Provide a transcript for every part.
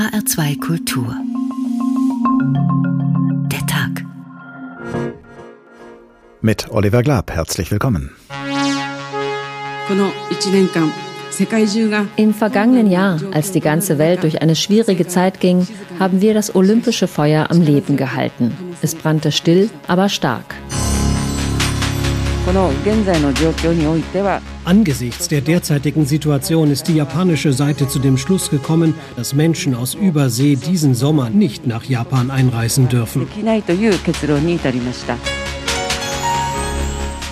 HR2 Kultur. Der Tag. Mit Oliver Glab, herzlich willkommen. Im vergangenen Jahr, als die ganze Welt durch eine schwierige Zeit ging, haben wir das olympische Feuer am Leben gehalten. Es brannte still, aber stark. Angesichts der derzeitigen Situation ist die japanische Seite zu dem Schluss gekommen, dass Menschen aus Übersee diesen Sommer nicht nach Japan einreisen dürfen.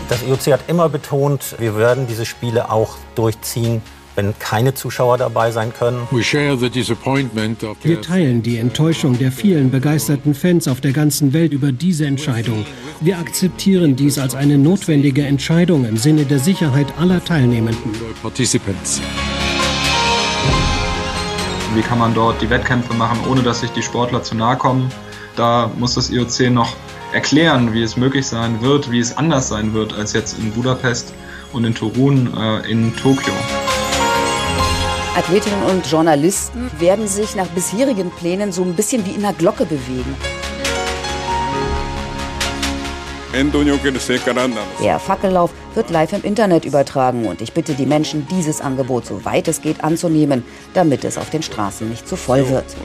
Das IOC hat immer betont, wir werden diese Spiele auch durchziehen, wenn keine Zuschauer dabei sein können. Wir teilen die Enttäuschung der vielen begeisterten Fans auf der ganzen Welt über diese Entscheidung. Wir akzeptieren dies als eine notwendige Entscheidung im Sinne der Sicherheit aller Teilnehmenden. Wie kann man dort die Wettkämpfe machen, ohne dass sich die Sportler zu nahe kommen? Da muss das IOC noch erklären, wie es möglich sein wird, wie es anders sein wird als jetzt in Budapest und in Turun äh, in Tokio. Athletinnen und Journalisten werden sich nach bisherigen Plänen so ein bisschen wie in einer Glocke bewegen. Der Fackellauf wird live im Internet übertragen und ich bitte die Menschen, dieses Angebot so weit es geht anzunehmen, damit es auf den Straßen nicht zu voll wird.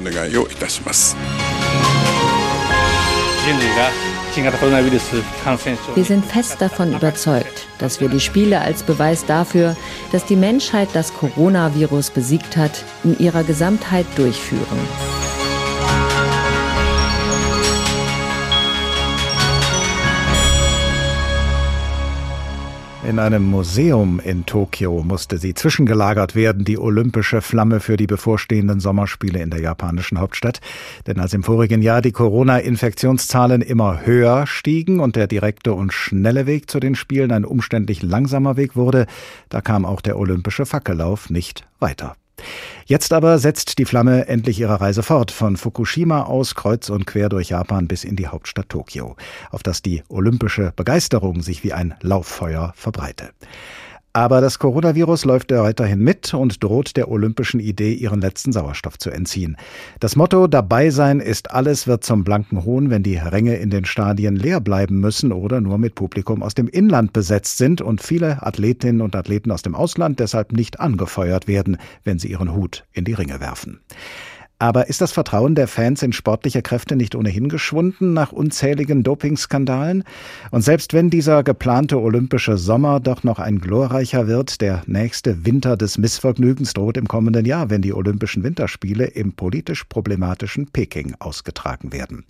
Wir sind fest davon überzeugt, dass wir die Spiele als Beweis dafür, dass die Menschheit das Coronavirus besiegt hat, in ihrer Gesamtheit durchführen. In einem Museum in Tokio musste sie zwischengelagert werden, die olympische Flamme für die bevorstehenden Sommerspiele in der japanischen Hauptstadt. Denn als im vorigen Jahr die Corona-Infektionszahlen immer höher stiegen und der direkte und schnelle Weg zu den Spielen ein umständlich langsamer Weg wurde, da kam auch der olympische Fackellauf nicht weiter. Jetzt aber setzt die Flamme endlich ihre Reise fort, von Fukushima aus kreuz und quer durch Japan bis in die Hauptstadt Tokio, auf das die olympische Begeisterung sich wie ein Lauffeuer verbreite. Aber das Coronavirus läuft weiterhin mit und droht der olympischen Idee, ihren letzten Sauerstoff zu entziehen. Das Motto Dabei sein ist alles wird zum blanken Hohn, wenn die Ränge in den Stadien leer bleiben müssen oder nur mit Publikum aus dem Inland besetzt sind und viele Athletinnen und Athleten aus dem Ausland deshalb nicht angefeuert werden, wenn sie ihren Hut in die Ringe werfen. Aber ist das Vertrauen der Fans in sportliche Kräfte nicht ohnehin geschwunden nach unzähligen Dopingskandalen? Und selbst wenn dieser geplante olympische Sommer doch noch ein glorreicher wird, der nächste Winter des Missvergnügens droht im kommenden Jahr, wenn die Olympischen Winterspiele im politisch problematischen Peking ausgetragen werden.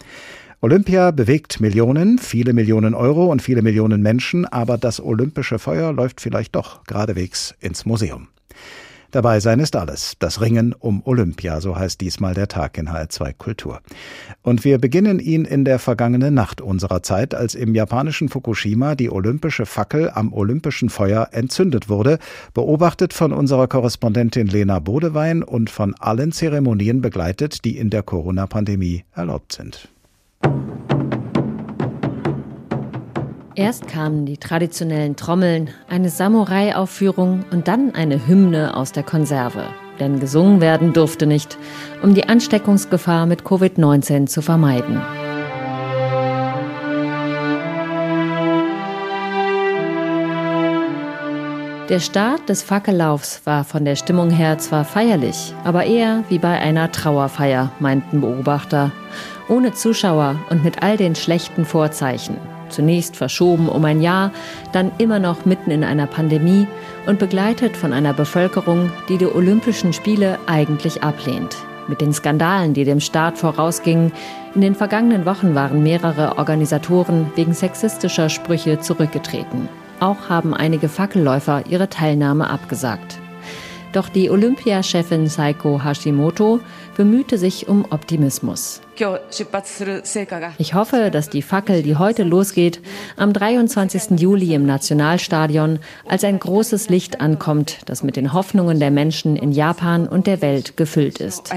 Olympia bewegt Millionen, viele Millionen Euro und viele Millionen Menschen, aber das olympische Feuer läuft vielleicht doch geradewegs ins Museum. Dabei sein ist alles. Das Ringen um Olympia, so heißt diesmal der Tag in HR2 Kultur. Und wir beginnen ihn in der vergangenen Nacht unserer Zeit, als im japanischen Fukushima die olympische Fackel am olympischen Feuer entzündet wurde, beobachtet von unserer Korrespondentin Lena Bodewein und von allen Zeremonien begleitet, die in der Corona-Pandemie erlaubt sind. Erst kamen die traditionellen Trommeln, eine Samurai-Aufführung und dann eine Hymne aus der Konserve. Denn gesungen werden durfte nicht, um die Ansteckungsgefahr mit Covid-19 zu vermeiden. Der Start des Fackellaufs war von der Stimmung her zwar feierlich, aber eher wie bei einer Trauerfeier, meinten Beobachter. Ohne Zuschauer und mit all den schlechten Vorzeichen zunächst verschoben um ein Jahr, dann immer noch mitten in einer Pandemie und begleitet von einer Bevölkerung, die die Olympischen Spiele eigentlich ablehnt. Mit den Skandalen, die dem Start vorausgingen, in den vergangenen Wochen waren mehrere Organisatoren wegen sexistischer Sprüche zurückgetreten. Auch haben einige Fackelläufer ihre Teilnahme abgesagt. Doch die Olympiachefin Saiko Hashimoto bemühte sich um Optimismus. Ich hoffe, dass die Fackel, die heute losgeht, am 23. Juli im Nationalstadion als ein großes Licht ankommt, das mit den Hoffnungen der Menschen in Japan und der Welt gefüllt ist.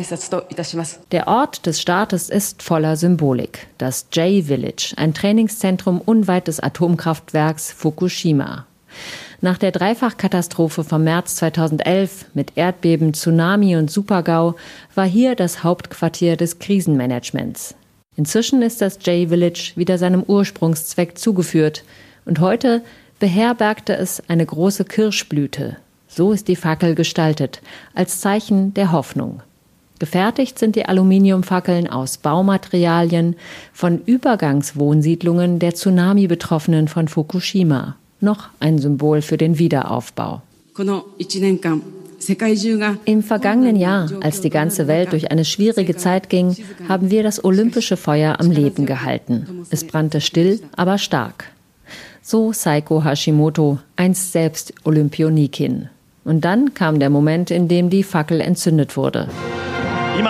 Der Ort des Startes ist voller Symbolik. Das J-Village, ein Trainingszentrum unweit des Atomkraftwerks Fukushima. Nach der Dreifachkatastrophe vom März 2011 mit Erdbeben, Tsunami und Supergau war hier das Hauptquartier des Krisenmanagements. Inzwischen ist das J-Village wieder seinem Ursprungszweck zugeführt und heute beherbergte es eine große Kirschblüte. So ist die Fackel gestaltet, als Zeichen der Hoffnung. Gefertigt sind die Aluminiumfackeln aus Baumaterialien von Übergangswohnsiedlungen der Tsunami-Betroffenen von Fukushima. Noch ein Symbol für den Wiederaufbau. Im vergangenen Jahr, als die ganze Welt durch eine schwierige Zeit ging, haben wir das olympische Feuer am Leben gehalten. Es brannte still, aber stark. So Saiko Hashimoto, einst selbst Olympionikin. Und dann kam der Moment, in dem die Fackel entzündet wurde. 今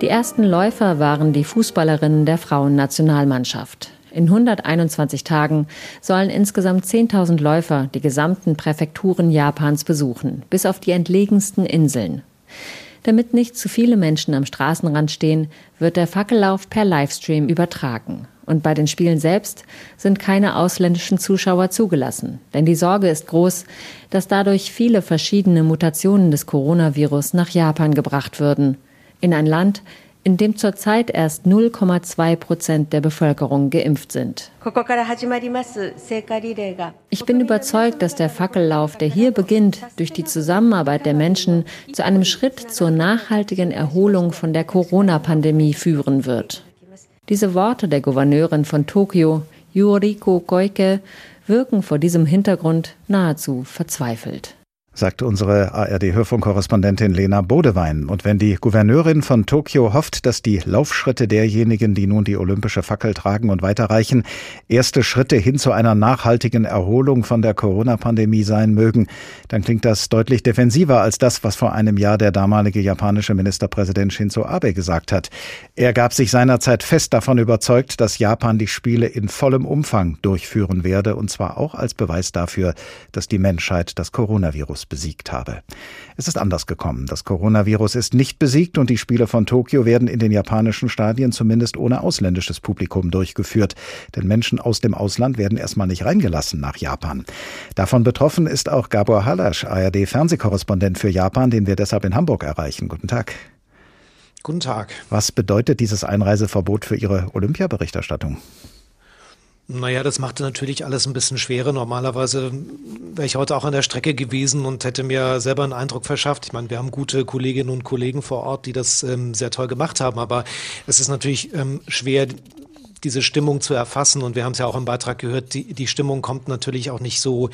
Die ersten Läufer waren die Fußballerinnen der Frauennationalmannschaft. In 121 Tagen sollen insgesamt 10.000 Läufer die gesamten Präfekturen Japans besuchen, bis auf die entlegensten Inseln. Damit nicht zu viele Menschen am Straßenrand stehen, wird der Fackellauf per Livestream übertragen. Und bei den Spielen selbst sind keine ausländischen Zuschauer zugelassen. Denn die Sorge ist groß, dass dadurch viele verschiedene Mutationen des Coronavirus nach Japan gebracht würden. In ein Land, in dem zurzeit erst 0,2 Prozent der Bevölkerung geimpft sind. Ich bin überzeugt, dass der Fackellauf, der hier beginnt, durch die Zusammenarbeit der Menschen zu einem Schritt zur nachhaltigen Erholung von der Corona-Pandemie führen wird. Diese Worte der Gouverneurin von Tokio, Yuriko Koike, wirken vor diesem Hintergrund nahezu verzweifelt sagt unsere ARD-Hörfunkkorrespondentin Lena Bodewein. Und wenn die Gouverneurin von Tokio hofft, dass die Laufschritte derjenigen, die nun die olympische Fackel tragen und weiterreichen, erste Schritte hin zu einer nachhaltigen Erholung von der Corona-Pandemie sein mögen, dann klingt das deutlich defensiver als das, was vor einem Jahr der damalige japanische Ministerpräsident Shinzo Abe gesagt hat. Er gab sich seinerzeit fest davon überzeugt, dass Japan die Spiele in vollem Umfang durchführen werde, und zwar auch als Beweis dafür, dass die Menschheit das Coronavirus besiegt habe. Es ist anders gekommen. Das Coronavirus ist nicht besiegt und die Spiele von Tokio werden in den japanischen Stadien zumindest ohne ausländisches Publikum durchgeführt. Denn Menschen aus dem Ausland werden erstmal nicht reingelassen nach Japan. Davon betroffen ist auch Gabor Halasch, ARD-Fernsehkorrespondent für Japan, den wir deshalb in Hamburg erreichen. Guten Tag. Guten Tag. Was bedeutet dieses Einreiseverbot für Ihre Olympiaberichterstattung? Naja, das machte natürlich alles ein bisschen schwerer. Normalerweise wäre ich heute auch an der Strecke gewesen und hätte mir selber einen Eindruck verschafft. Ich meine, wir haben gute Kolleginnen und Kollegen vor Ort, die das ähm, sehr toll gemacht haben, aber es ist natürlich ähm, schwer, diese Stimmung zu erfassen. Und wir haben es ja auch im Beitrag gehört, die, die Stimmung kommt natürlich auch nicht so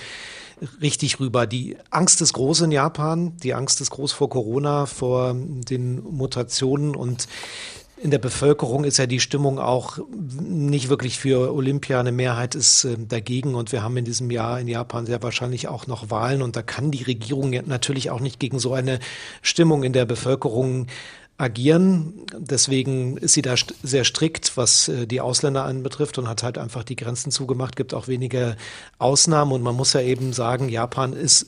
richtig rüber. Die Angst ist groß in Japan, die Angst ist groß vor Corona, vor den Mutationen und in der Bevölkerung ist ja die Stimmung auch nicht wirklich für Olympia. Eine Mehrheit ist äh, dagegen und wir haben in diesem Jahr in Japan sehr wahrscheinlich auch noch Wahlen und da kann die Regierung natürlich auch nicht gegen so eine Stimmung in der Bevölkerung agieren. Deswegen ist sie da sehr strikt, was äh, die Ausländer anbetrifft und hat halt einfach die Grenzen zugemacht, gibt auch wenige Ausnahmen und man muss ja eben sagen, Japan ist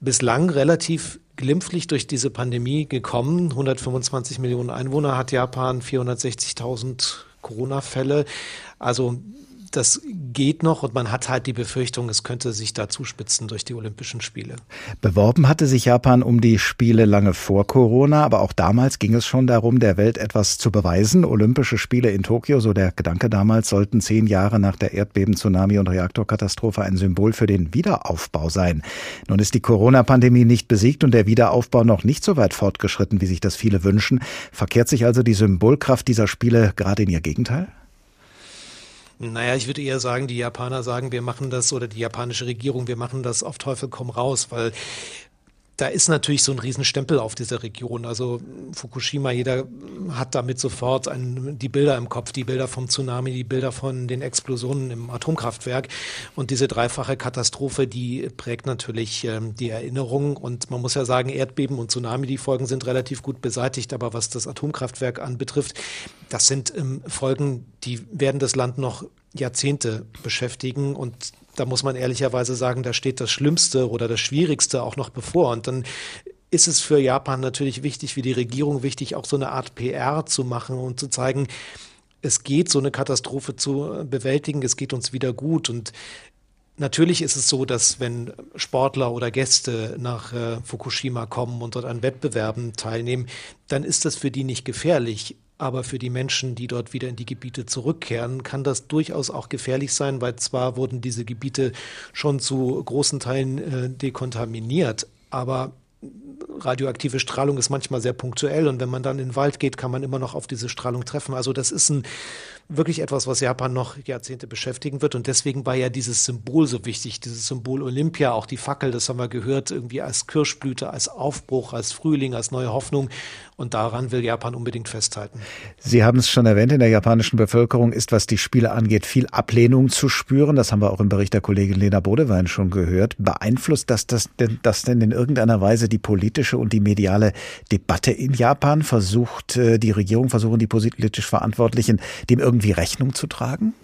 bislang relativ glimpflich durch diese Pandemie gekommen. 125 Millionen Einwohner hat Japan, 460.000 Corona-Fälle. Also das geht noch und man hat halt die Befürchtung, es könnte sich da zuspitzen durch die Olympischen Spiele. Beworben hatte sich Japan um die Spiele lange vor Corona, aber auch damals ging es schon darum, der Welt etwas zu beweisen. Olympische Spiele in Tokio, so der Gedanke damals, sollten zehn Jahre nach der Erdbeben, Tsunami und Reaktorkatastrophe ein Symbol für den Wiederaufbau sein. Nun ist die Corona-Pandemie nicht besiegt und der Wiederaufbau noch nicht so weit fortgeschritten, wie sich das viele wünschen. Verkehrt sich also die Symbolkraft dieser Spiele gerade in ihr Gegenteil? Naja, ich würde eher sagen, die Japaner sagen, wir machen das oder die japanische Regierung, wir machen das auf Teufel komm raus, weil da ist natürlich so ein Riesenstempel auf dieser Region. Also Fukushima, jeder hat damit sofort ein, die Bilder im Kopf, die Bilder vom Tsunami, die Bilder von den Explosionen im Atomkraftwerk. Und diese dreifache Katastrophe, die prägt natürlich ähm, die Erinnerung. Und man muss ja sagen, Erdbeben und Tsunami, die Folgen sind relativ gut beseitigt. Aber was das Atomkraftwerk anbetrifft, das sind ähm, Folgen, die werden das Land noch Jahrzehnte beschäftigen. Und da muss man ehrlicherweise sagen, da steht das Schlimmste oder das Schwierigste auch noch bevor. Und dann ist es für Japan natürlich wichtig, wie die Regierung wichtig, auch so eine Art PR zu machen und zu zeigen, es geht, so eine Katastrophe zu bewältigen, es geht uns wieder gut. Und Natürlich ist es so, dass wenn Sportler oder Gäste nach äh, Fukushima kommen und dort an Wettbewerben teilnehmen, dann ist das für die nicht gefährlich. Aber für die Menschen, die dort wieder in die Gebiete zurückkehren, kann das durchaus auch gefährlich sein, weil zwar wurden diese Gebiete schon zu großen Teilen äh, dekontaminiert, aber radioaktive Strahlung ist manchmal sehr punktuell und wenn man dann in den Wald geht, kann man immer noch auf diese Strahlung treffen. Also das ist ein wirklich etwas, was Japan noch Jahrzehnte beschäftigen wird. Und deswegen war ja dieses Symbol so wichtig, dieses Symbol Olympia, auch die Fackel, das haben wir gehört, irgendwie als Kirschblüte, als Aufbruch, als Frühling, als neue Hoffnung. Und daran will Japan unbedingt festhalten. Sie haben es schon erwähnt, in der japanischen Bevölkerung ist, was die Spiele angeht, viel Ablehnung zu spüren. Das haben wir auch im Bericht der Kollegin Lena Bodewein schon gehört. Beeinflusst das, das, denn, das denn in irgendeiner Weise die politische und die mediale Debatte in Japan? Versucht äh, die Regierung, versuchen die politisch Verantwortlichen, dem irgendwie Rechnung zu tragen?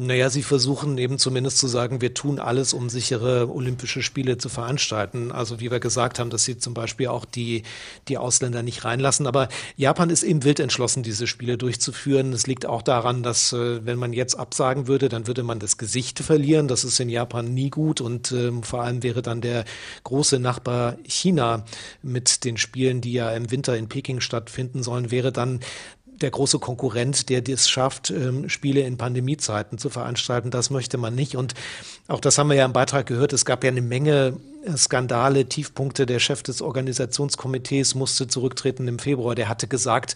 Naja, sie versuchen eben zumindest zu sagen, wir tun alles, um sichere Olympische Spiele zu veranstalten. Also wie wir gesagt haben, dass sie zum Beispiel auch die, die Ausländer nicht reinlassen. Aber Japan ist eben wild entschlossen, diese Spiele durchzuführen. Es liegt auch daran, dass äh, wenn man jetzt absagen würde, dann würde man das Gesicht verlieren. Das ist in Japan nie gut. Und ähm, vor allem wäre dann der große Nachbar China mit den Spielen, die ja im Winter in Peking stattfinden sollen, wäre dann der große Konkurrent, der es schafft, ähm, Spiele in Pandemiezeiten zu veranstalten. Das möchte man nicht. Und auch das haben wir ja im Beitrag gehört. Es gab ja eine Menge Skandale, Tiefpunkte. Der Chef des Organisationskomitees musste zurücktreten im Februar. Der hatte gesagt,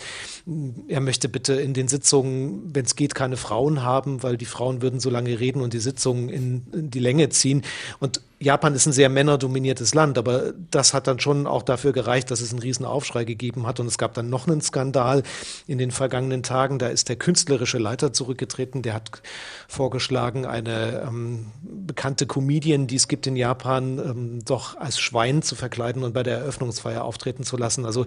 er möchte bitte in den Sitzungen, wenn es geht, keine Frauen haben, weil die Frauen würden so lange reden und die Sitzungen in, in die Länge ziehen. Und Japan ist ein sehr männerdominiertes Land, aber das hat dann schon auch dafür gereicht, dass es einen riesen Aufschrei gegeben hat. Und es gab dann noch einen Skandal in den vergangenen Tagen. Da ist der künstlerische Leiter zurückgetreten. Der hat vorgeschlagen, eine ähm, bekannte Comedian, die es gibt in Japan, ähm, doch als Schwein zu verkleiden und bei der Eröffnungsfeier auftreten zu lassen. Also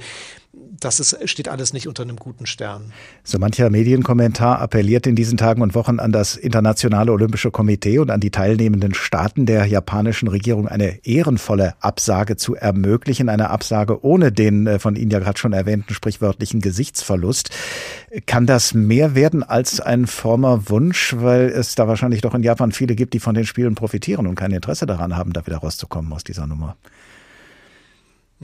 das ist, steht alles nicht unter einem guten Stern. So mancher Medienkommentar appelliert in diesen Tagen und Wochen an das Internationale Olympische Komitee und an die teilnehmenden Staaten der japanischen Regierung eine ehrenvolle Absage zu ermöglichen, eine Absage ohne den äh, von Ihnen ja gerade schon erwähnten sprichwörtlichen Gesichtsverlust. Kann das mehr werden als ein frommer Wunsch, weil es da wahrscheinlich doch in Japan viele gibt, die von den Spielen profitieren und kein Interesse daran haben, da wieder rauszukommen aus dieser Nummer?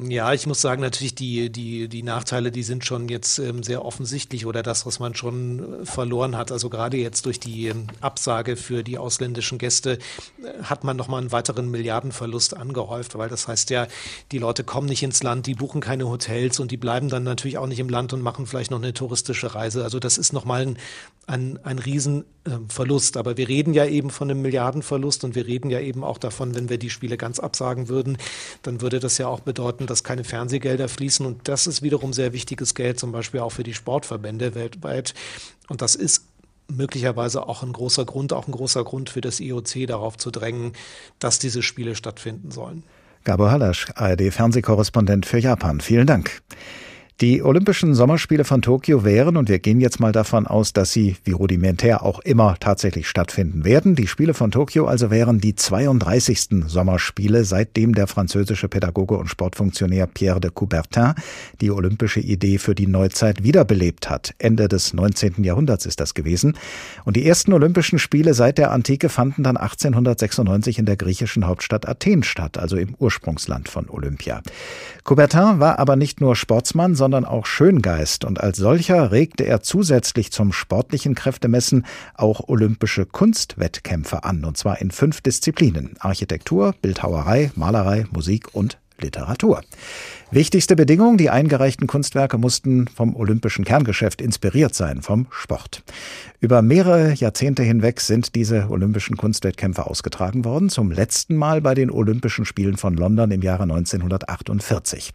Ja, ich muss sagen, natürlich die, die, die Nachteile, die sind schon jetzt ähm, sehr offensichtlich oder das, was man schon äh, verloren hat. Also gerade jetzt durch die ähm, Absage für die ausländischen Gäste äh, hat man nochmal einen weiteren Milliardenverlust angehäuft, weil das heißt ja, die Leute kommen nicht ins Land, die buchen keine Hotels und die bleiben dann natürlich auch nicht im Land und machen vielleicht noch eine touristische Reise. Also das ist nochmal ein, ein, ein Riesenverlust. Aber wir reden ja eben von einem Milliardenverlust und wir reden ja eben auch davon, wenn wir die Spiele ganz absagen würden, dann würde das ja auch bedeuten, dass keine Fernsehgelder fließen. Und das ist wiederum sehr wichtiges Geld, zum Beispiel auch für die Sportverbände weltweit. Und das ist möglicherweise auch ein großer Grund, auch ein großer Grund für das IOC darauf zu drängen, dass diese Spiele stattfinden sollen. Gabor Halasch, ARD-Fernsehkorrespondent für Japan. Vielen Dank. Die Olympischen Sommerspiele von Tokio wären, und wir gehen jetzt mal davon aus, dass sie, wie rudimentär auch immer, tatsächlich stattfinden werden. Die Spiele von Tokio also wären die 32. Sommerspiele, seitdem der französische Pädagoge und Sportfunktionär Pierre de Coubertin die olympische Idee für die Neuzeit wiederbelebt hat. Ende des 19. Jahrhunderts ist das gewesen. Und die ersten Olympischen Spiele seit der Antike fanden dann 1896 in der griechischen Hauptstadt Athen statt, also im Ursprungsland von Olympia. Coubertin war aber nicht nur Sportsmann, sondern sondern auch Schöngeist und als solcher regte er zusätzlich zum sportlichen Kräftemessen auch olympische Kunstwettkämpfe an, und zwar in fünf Disziplinen Architektur, Bildhauerei, Malerei, Musik und Literatur. Wichtigste Bedingung, die eingereichten Kunstwerke mussten vom olympischen Kerngeschäft inspiriert sein, vom Sport. Über mehrere Jahrzehnte hinweg sind diese olympischen Kunstwettkämpfe ausgetragen worden, zum letzten Mal bei den Olympischen Spielen von London im Jahre 1948.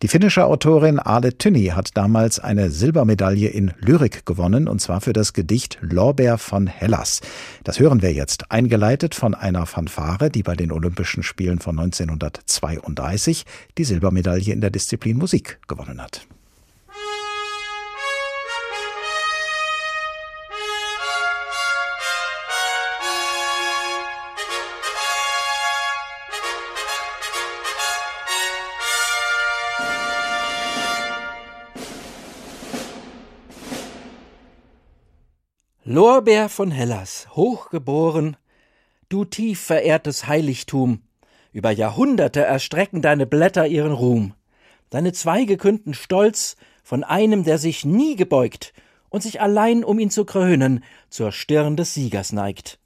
Die finnische Autorin Ale Tynni hat damals eine Silbermedaille in Lyrik gewonnen, und zwar für das Gedicht Lorbeer von Hellas. Das hören wir jetzt, eingeleitet von einer Fanfare, die bei den Olympischen Spielen von 1932 die Silbermedaille hier in der Disziplin Musik gewonnen hat. Lorbeer von Hellas, hochgeboren, du tief verehrtes Heiligtum, über Jahrhunderte erstrecken deine Blätter ihren Ruhm. Deine Zweige künden Stolz von einem, der sich nie gebeugt und sich allein, um ihn zu krönen, zur Stirn des Siegers neigt.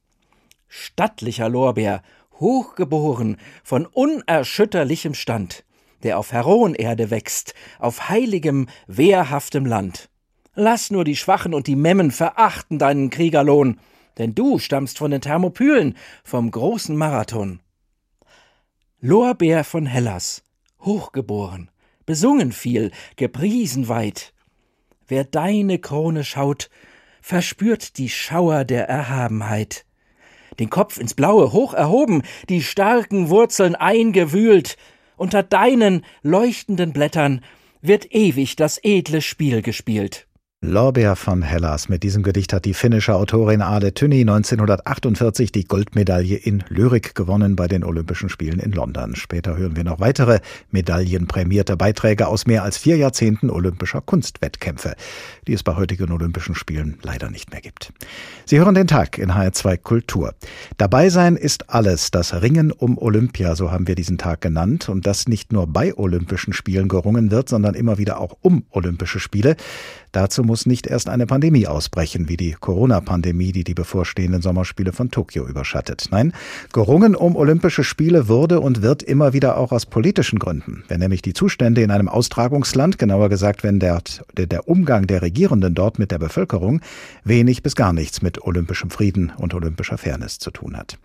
Stattlicher Lorbeer, hochgeboren, von unerschütterlichem Stand, der auf Heroenerde wächst, auf heiligem, wehrhaftem Land. Lass nur die Schwachen und die Memmen verachten deinen Kriegerlohn, denn du stammst von den Thermopylen, vom großen Marathon. Lorbeer von Hellas, hochgeboren, besungen viel, gepriesen weit. Wer deine Krone schaut, verspürt die Schauer der Erhabenheit. Den Kopf ins Blaue hoch erhoben, die starken Wurzeln eingewühlt, unter deinen leuchtenden Blättern wird ewig das edle Spiel gespielt. Lorbeer von Hellas. Mit diesem Gedicht hat die finnische Autorin Ale Tynni 1948 die Goldmedaille in Lyrik gewonnen bei den Olympischen Spielen in London. Später hören wir noch weitere medaillenprämierte Beiträge aus mehr als vier Jahrzehnten olympischer Kunstwettkämpfe, die es bei heutigen Olympischen Spielen leider nicht mehr gibt. Sie hören den Tag in HR2 Kultur. Dabei sein ist alles, das Ringen um Olympia, so haben wir diesen Tag genannt, und das nicht nur bei Olympischen Spielen gerungen wird, sondern immer wieder auch um Olympische Spiele. Dazu muss nicht erst eine Pandemie ausbrechen, wie die Corona-Pandemie, die die bevorstehenden Sommerspiele von Tokio überschattet. Nein, gerungen um Olympische Spiele wurde und wird immer wieder auch aus politischen Gründen. Wenn nämlich die Zustände in einem Austragungsland, genauer gesagt, wenn der, der Umgang der Regierenden dort mit der Bevölkerung wenig bis gar nichts mit olympischem Frieden und olympischer Fairness zu tun hat.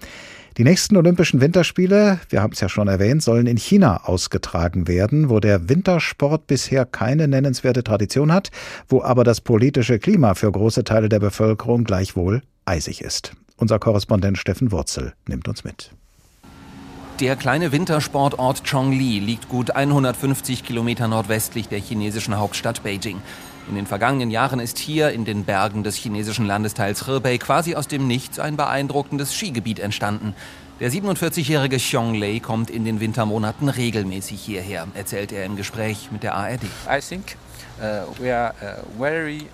Die nächsten Olympischen Winterspiele, wir haben es ja schon erwähnt, sollen in China ausgetragen werden, wo der Wintersport bisher keine nennenswerte Tradition hat, wo aber das politische Klima für große Teile der Bevölkerung gleichwohl eisig ist. Unser Korrespondent Steffen Wurzel nimmt uns mit. Der kleine Wintersportort Chongli liegt gut 150 Kilometer nordwestlich der chinesischen Hauptstadt Beijing. In den vergangenen Jahren ist hier in den Bergen des chinesischen Landesteils Hebei quasi aus dem Nichts ein beeindruckendes Skigebiet entstanden. Der 47-jährige Xiong Lei kommt in den Wintermonaten regelmäßig hierher, erzählt er im Gespräch mit der ARD. I think, uh, we are, uh, very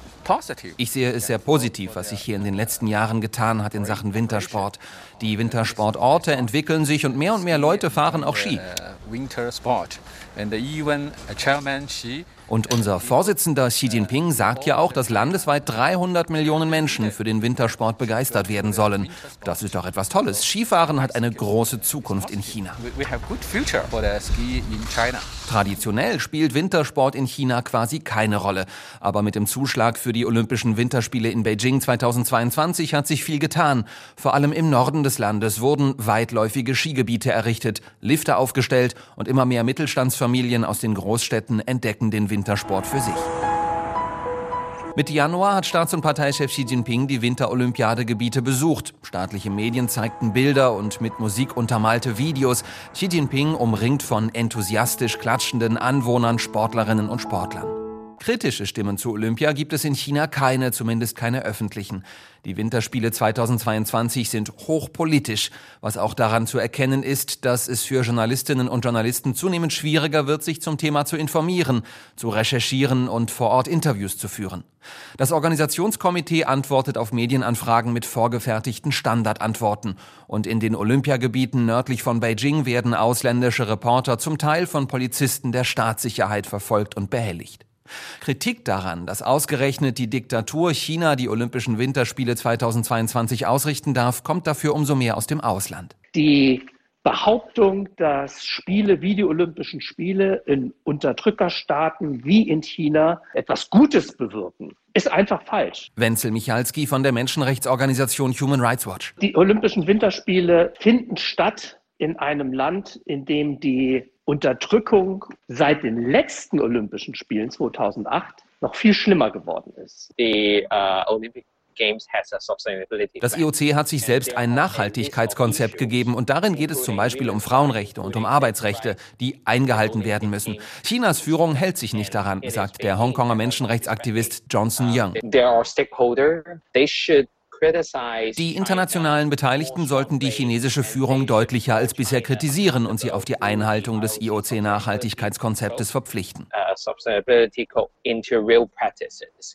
ich sehe es sehr positiv, was sich hier in den letzten Jahren getan hat in Sachen Wintersport. Die Wintersportorte entwickeln sich und mehr und mehr Leute fahren auch Ski. Und unser Vorsitzender Xi Jinping sagt ja auch, dass landesweit 300 Millionen Menschen für den Wintersport begeistert werden sollen. Das ist doch etwas Tolles. Skifahren hat eine große Zukunft in China. Traditionell spielt Wintersport in China quasi keine Rolle. Aber mit dem Zuschlag für die Olympischen Winterspiele in Beijing 2022 hat sich viel getan. Vor allem im Norden des Landes wurden weitläufige Skigebiete errichtet, Lifte aufgestellt und immer mehr Mittelstandsfamilien aus den Großstädten entdecken den Wintersport für sich. Mitte Januar hat Staats- und Parteichef Xi Jinping die Winterolympiadegebiete besucht. Staatliche Medien zeigten Bilder und mit Musik untermalte Videos. Xi Jinping umringt von enthusiastisch klatschenden Anwohnern, Sportlerinnen und Sportlern. Kritische Stimmen zu Olympia gibt es in China keine, zumindest keine öffentlichen. Die Winterspiele 2022 sind hochpolitisch, was auch daran zu erkennen ist, dass es für Journalistinnen und Journalisten zunehmend schwieriger wird, sich zum Thema zu informieren, zu recherchieren und vor Ort Interviews zu führen. Das Organisationskomitee antwortet auf Medienanfragen mit vorgefertigten Standardantworten. Und in den Olympiagebieten nördlich von Beijing werden ausländische Reporter zum Teil von Polizisten der Staatssicherheit verfolgt und behelligt. Kritik daran, dass ausgerechnet die Diktatur China die Olympischen Winterspiele 2022 ausrichten darf, kommt dafür umso mehr aus dem Ausland. Die Behauptung, dass Spiele wie die Olympischen Spiele in Unterdrückerstaaten wie in China etwas Gutes bewirken, ist einfach falsch. Wenzel Michalski von der Menschenrechtsorganisation Human Rights Watch. Die Olympischen Winterspiele finden statt in einem Land, in dem die Unterdrückung seit den letzten Olympischen Spielen 2008 noch viel schlimmer geworden ist. Die, uh, das IOC hat sich selbst ein Nachhaltigkeitskonzept gegeben und darin geht es zum Beispiel um Frauenrechte und um Arbeitsrechte, die eingehalten werden müssen. Chinas Führung hält sich nicht daran, sagt der Hongkonger Menschenrechtsaktivist Johnson Young. Die internationalen Beteiligten sollten die chinesische Führung deutlicher als bisher kritisieren und sie auf die Einhaltung des IOC-Nachhaltigkeitskonzeptes verpflichten. Uh,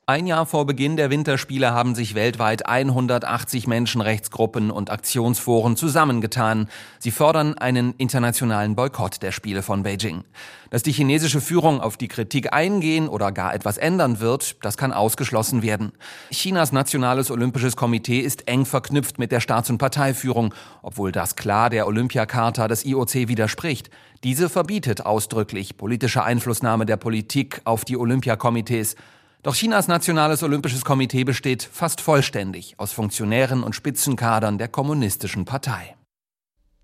Ein Jahr vor Beginn der Winterspiele haben sich weltweit 180 Menschenrechtsgruppen und Aktionsforen zusammengetan. Sie fordern einen internationalen Boykott der Spiele von Beijing. Dass die chinesische Führung auf die Kritik eingehen oder gar etwas ändern wird, das kann ausgeschlossen werden. Chinas Nationales Olympisches Komitee ist eng verknüpft mit der Staats- und Parteiführung, obwohl das klar der Olympiacharta des IOC widerspricht. Diese verbietet ausdrücklich politische Einflussnahme der Politik auf die Olympiakomitees. Doch Chinas Nationales Olympisches Komitee besteht fast vollständig aus Funktionären und Spitzenkadern der Kommunistischen Partei.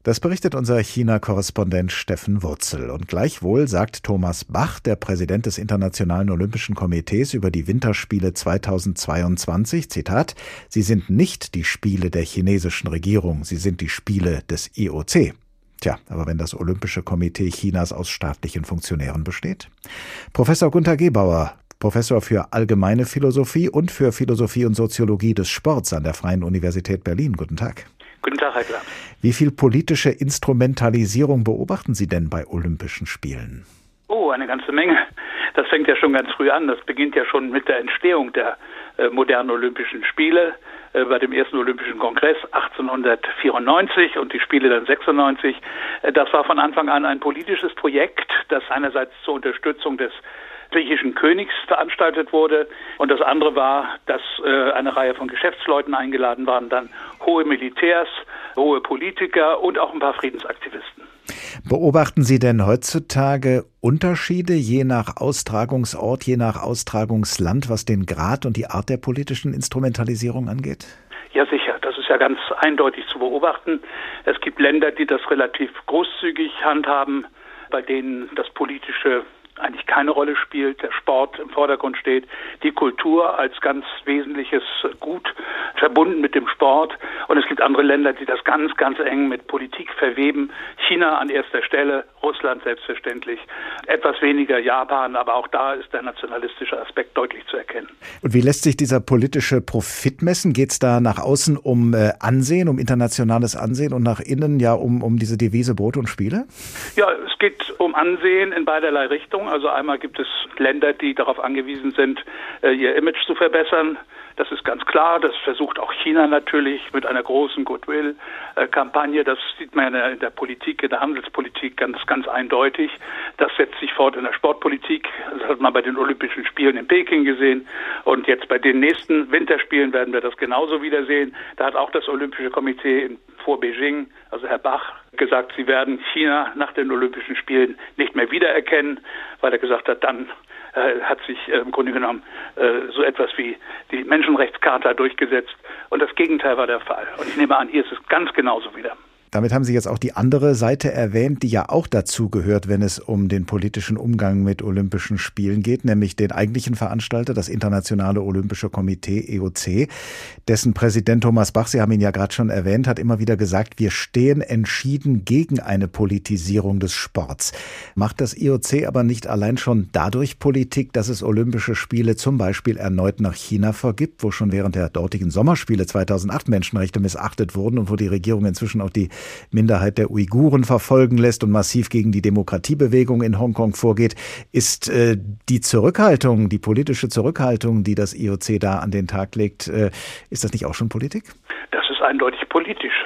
Das berichtet unser China-Korrespondent Steffen Wurzel. Und gleichwohl sagt Thomas Bach, der Präsident des Internationalen Olympischen Komitees, über die Winterspiele 2022, Zitat, sie sind nicht die Spiele der chinesischen Regierung, sie sind die Spiele des IOC. Tja, aber wenn das Olympische Komitee Chinas aus staatlichen Funktionären besteht? Professor Gunther Gebauer, Professor für allgemeine Philosophie und für Philosophie und Soziologie des Sports an der Freien Universität Berlin. Guten Tag. Guten Tag, Herr Klapp. Wie viel politische Instrumentalisierung beobachten Sie denn bei Olympischen Spielen? Oh, eine ganze Menge. Das fängt ja schon ganz früh an. Das beginnt ja schon mit der Entstehung der äh, modernen Olympischen Spiele äh, bei dem ersten Olympischen Kongress 1894 und die Spiele dann 96. Äh, das war von Anfang an ein politisches Projekt, das einerseits zur Unterstützung des griechischen Königs veranstaltet wurde. Und das andere war, dass eine Reihe von Geschäftsleuten eingeladen waren, dann hohe Militärs, hohe Politiker und auch ein paar Friedensaktivisten. Beobachten Sie denn heutzutage Unterschiede je nach Austragungsort, je nach Austragungsland, was den Grad und die Art der politischen Instrumentalisierung angeht? Ja, sicher. Das ist ja ganz eindeutig zu beobachten. Es gibt Länder, die das relativ großzügig handhaben, bei denen das politische eigentlich keine Rolle spielt, der Sport im Vordergrund steht, die Kultur als ganz wesentliches Gut verbunden mit dem Sport. Und es gibt andere Länder, die das ganz, ganz eng mit Politik verweben. China an erster Stelle, Russland selbstverständlich, etwas weniger Japan, aber auch da ist der nationalistische Aspekt deutlich zu erkennen. Und wie lässt sich dieser politische Profit messen? Geht es da nach außen um äh, Ansehen, um internationales Ansehen und nach innen ja um, um diese Devise Brot und Spiele? Ja, es geht um Ansehen in beiderlei Richtungen. Also einmal gibt es Länder, die darauf angewiesen sind, äh, ihr Image zu verbessern. Das ist ganz klar. Das versucht auch China natürlich mit einer großen Goodwill-Kampagne. Das sieht man in der Politik, in der Handelspolitik ganz, ganz eindeutig. Das setzt sich fort in der Sportpolitik. Das hat man bei den Olympischen Spielen in Peking gesehen. Und jetzt bei den nächsten Winterspielen werden wir das genauso wiedersehen. Da hat auch das Olympische Komitee vor Beijing, also Herr Bach, gesagt, sie werden China nach den Olympischen Spielen nicht mehr wiedererkennen, weil er gesagt hat, dann hat sich äh, im Grunde genommen äh, so etwas wie die Menschenrechtscharta durchgesetzt. Und das Gegenteil war der Fall. Und ich nehme an, hier ist es ganz genauso wieder. Damit haben Sie jetzt auch die andere Seite erwähnt, die ja auch dazu gehört, wenn es um den politischen Umgang mit Olympischen Spielen geht, nämlich den eigentlichen Veranstalter, das Internationale Olympische Komitee EOC, dessen Präsident Thomas Bach, Sie haben ihn ja gerade schon erwähnt, hat immer wieder gesagt, wir stehen entschieden gegen eine Politisierung des Sports. Macht das IOC aber nicht allein schon dadurch Politik, dass es Olympische Spiele zum Beispiel erneut nach China vergibt, wo schon während der dortigen Sommerspiele 2008 Menschenrechte missachtet wurden und wo die Regierung inzwischen auch die Minderheit der Uiguren verfolgen lässt und massiv gegen die Demokratiebewegung in Hongkong vorgeht. Ist äh, die Zurückhaltung, die politische Zurückhaltung, die das IOC da an den Tag legt, äh, ist das nicht auch schon Politik? Das ist eindeutig politisch.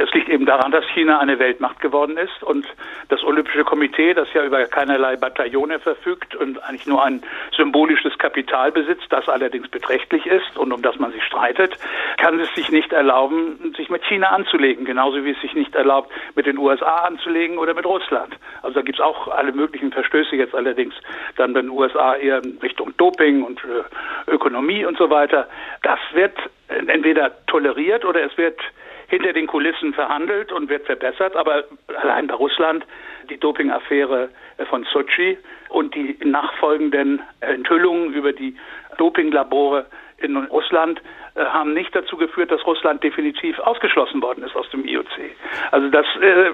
Es liegt eben daran, dass China eine Weltmacht geworden ist und das Olympische Komitee, das ja über keinerlei Bataillone verfügt und eigentlich nur ein symbolisches Kapital besitzt, das allerdings beträchtlich ist und um das man sich streitet, kann es sich nicht erlauben, sich mit China anzulegen, genauso wie es sich nicht erlaubt, mit den USA anzulegen oder mit Russland. Also da gibt es auch alle möglichen Verstöße jetzt allerdings dann bei den USA eher in Richtung Doping und äh, Ökonomie und so weiter. Das wird entweder toleriert oder es wird hinter den Kulissen verhandelt und wird verbessert. Aber allein bei Russland die Dopingaffäre von Sochi und die nachfolgenden Enthüllungen über die Dopinglabore in Russland äh, haben nicht dazu geführt, dass Russland definitiv ausgeschlossen worden ist aus dem IOC. Also das äh,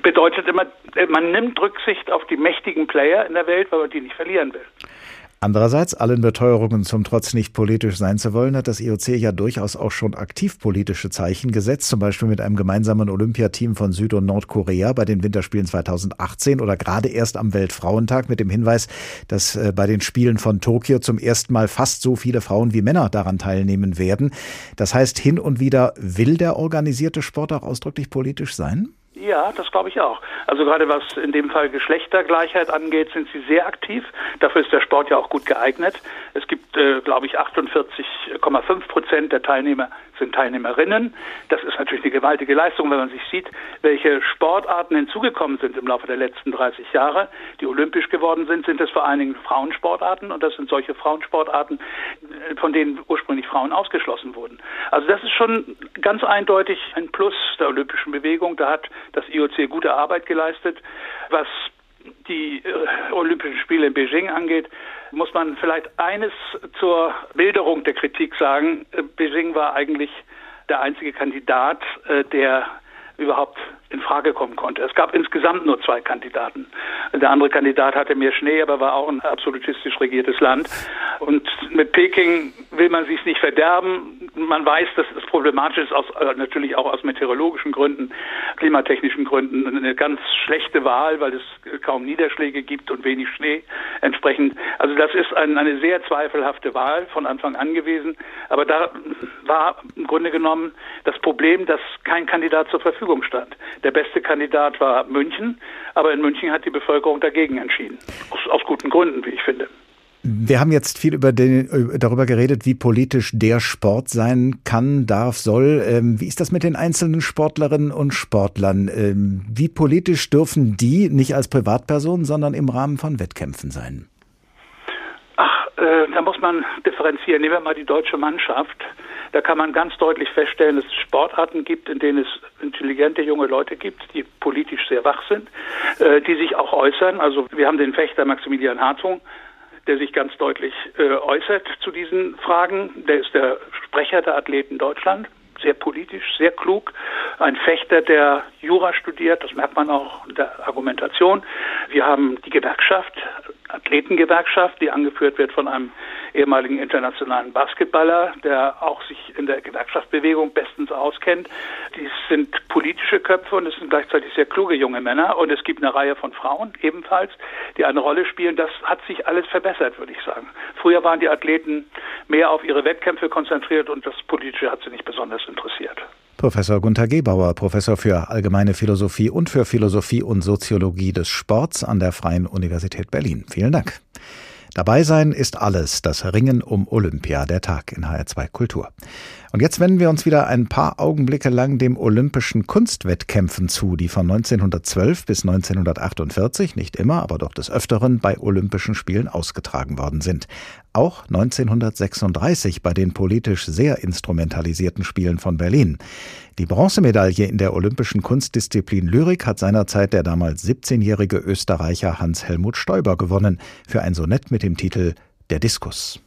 bedeutet immer, man nimmt Rücksicht auf die mächtigen Player in der Welt, weil man die nicht verlieren will. Andererseits, allen Beteuerungen zum Trotz nicht politisch sein zu wollen, hat das IOC ja durchaus auch schon aktiv politische Zeichen gesetzt, zum Beispiel mit einem gemeinsamen Olympiateam von Süd- und Nordkorea bei den Winterspielen 2018 oder gerade erst am Weltfrauentag mit dem Hinweis, dass äh, bei den Spielen von Tokio zum ersten Mal fast so viele Frauen wie Männer daran teilnehmen werden. Das heißt, hin und wieder will der organisierte Sport auch ausdrücklich politisch sein? Ja, das glaube ich auch. Also gerade was in dem Fall Geschlechtergleichheit angeht, sind sie sehr aktiv. Dafür ist der Sport ja auch gut geeignet. Es gibt, äh, glaube ich, 48,5 Prozent der Teilnehmer sind Teilnehmerinnen. Das ist natürlich eine gewaltige Leistung, wenn man sich sieht, welche Sportarten hinzugekommen sind im Laufe der letzten 30 Jahre, die olympisch geworden sind, sind es vor allen Dingen Frauensportarten und das sind solche Frauensportarten, äh, von denen ursprünglich Frauen ausgeschlossen wurden. Also das ist schon ganz eindeutig ein Plus der olympischen Bewegung. Da hat das IOC gute Arbeit geleistet. Was die äh, Olympischen Spiele in Beijing angeht, muss man vielleicht eines zur Bilderung der Kritik sagen. Äh, Beijing war eigentlich der einzige Kandidat, äh, der überhaupt in Frage kommen konnte. Es gab insgesamt nur zwei Kandidaten. Der andere Kandidat hatte mehr Schnee, aber war auch ein absolutistisch regiertes Land. Und mit Peking will man sich nicht verderben. Man weiß, dass es problematisch ist, aus, äh, natürlich auch aus meteorologischen Gründen, klimatechnischen Gründen, eine ganz schlechte Wahl, weil es kaum Niederschläge gibt und wenig Schnee entsprechend. Also das ist ein, eine sehr zweifelhafte Wahl von Anfang an gewesen. Aber da war im Grunde genommen das Problem, dass kein Kandidat zur Verfügung stand. Der beste Kandidat war München, aber in München hat die Bevölkerung dagegen entschieden. Aus, aus guten Gründen, wie ich finde. Wir haben jetzt viel über den, darüber geredet, wie politisch der Sport sein kann, darf, soll. Ähm, wie ist das mit den einzelnen Sportlerinnen und Sportlern? Ähm, wie politisch dürfen die nicht als Privatpersonen, sondern im Rahmen von Wettkämpfen sein? Ach, äh, da muss man differenzieren. Nehmen wir mal die deutsche Mannschaft. Da kann man ganz deutlich feststellen, dass es Sportarten gibt, in denen es intelligente junge Leute gibt, die politisch sehr wach sind, äh, die sich auch äußern. Also wir haben den Fechter Maximilian Hartung, der sich ganz deutlich äh, äußert zu diesen Fragen. Der ist der Sprecher der Athleten Deutschland sehr politisch, sehr klug, ein Fechter, der Jura studiert, das merkt man auch in der Argumentation. Wir haben die Gewerkschaft, Athletengewerkschaft, die angeführt wird von einem ehemaligen internationalen Basketballer, der auch sich in der Gewerkschaftsbewegung bestens auskennt. Dies sind politische Köpfe und es sind gleichzeitig sehr kluge junge Männer. Und es gibt eine Reihe von Frauen ebenfalls, die eine Rolle spielen. Das hat sich alles verbessert, würde ich sagen. Früher waren die Athleten mehr auf ihre Wettkämpfe konzentriert und das Politische hat sie nicht besonders interessiert. Professor Gunther Gebauer, Professor für Allgemeine Philosophie und für Philosophie und Soziologie des Sports an der Freien Universität Berlin. Vielen Dank. Dabei sein ist alles, das Ringen um Olympia, der Tag in HR2 Kultur. Und jetzt wenden wir uns wieder ein paar Augenblicke lang dem Olympischen Kunstwettkämpfen zu, die von 1912 bis 1948, nicht immer, aber doch des Öfteren, bei Olympischen Spielen ausgetragen worden sind. Auch 1936 bei den politisch sehr instrumentalisierten Spielen von Berlin. Die Bronzemedaille in der olympischen Kunstdisziplin Lyrik hat seinerzeit der damals 17-jährige Österreicher Hans-Helmut Stoiber gewonnen für ein Sonett mit dem Titel Der Diskus.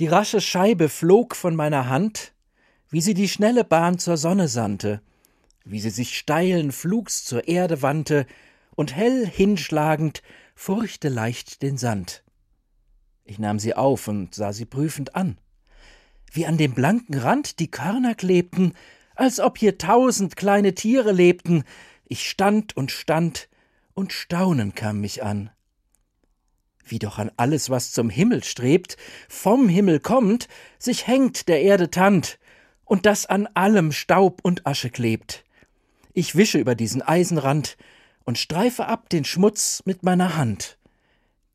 Die rasche Scheibe flog von meiner Hand, wie sie die schnelle Bahn zur Sonne sandte, wie sie sich steilen Flugs zur Erde wandte und hell hinschlagend furchte leicht den Sand. Ich nahm sie auf und sah sie prüfend an. Wie an dem blanken Rand die Körner klebten, als ob hier tausend kleine Tiere lebten. Ich stand und stand, und Staunen kam mich an wie doch an alles, was zum Himmel strebt, vom Himmel kommt, sich hängt der Erde Tand, und das an allem Staub und Asche klebt. Ich wische über diesen Eisenrand und streife ab den Schmutz mit meiner Hand,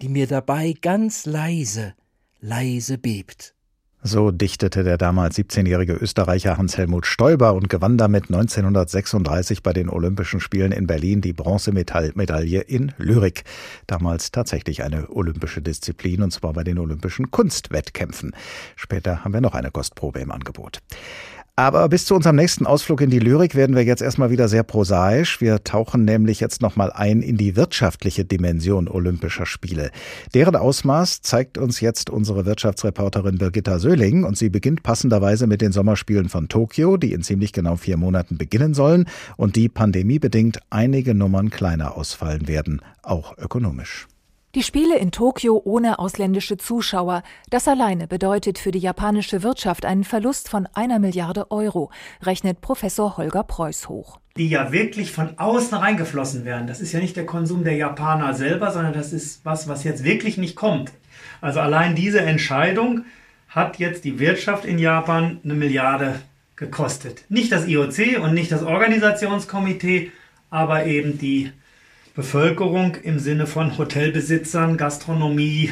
die mir dabei ganz leise, leise bebt. So dichtete der damals 17-jährige Österreicher Hans-Helmut Stoiber und gewann damit 1936 bei den Olympischen Spielen in Berlin die Bronzemedaille in Lyrik. Damals tatsächlich eine olympische Disziplin und zwar bei den Olympischen Kunstwettkämpfen. Später haben wir noch eine Kostprobe im Angebot. Aber bis zu unserem nächsten Ausflug in die Lyrik werden wir jetzt erstmal wieder sehr prosaisch. Wir tauchen nämlich jetzt nochmal ein in die wirtschaftliche Dimension Olympischer Spiele. Deren Ausmaß zeigt uns jetzt unsere Wirtschaftsreporterin Birgitta Söhling und sie beginnt passenderweise mit den Sommerspielen von Tokio, die in ziemlich genau vier Monaten beginnen sollen und die pandemiebedingt einige Nummern kleiner ausfallen werden, auch ökonomisch. Die Spiele in Tokio ohne ausländische Zuschauer, das alleine bedeutet für die japanische Wirtschaft einen Verlust von einer Milliarde Euro, rechnet Professor Holger Preuß hoch. Die ja wirklich von außen reingeflossen werden. Das ist ja nicht der Konsum der Japaner selber, sondern das ist was, was jetzt wirklich nicht kommt. Also allein diese Entscheidung hat jetzt die Wirtschaft in Japan eine Milliarde gekostet. Nicht das IOC und nicht das Organisationskomitee, aber eben die Bevölkerung im Sinne von Hotelbesitzern, Gastronomie,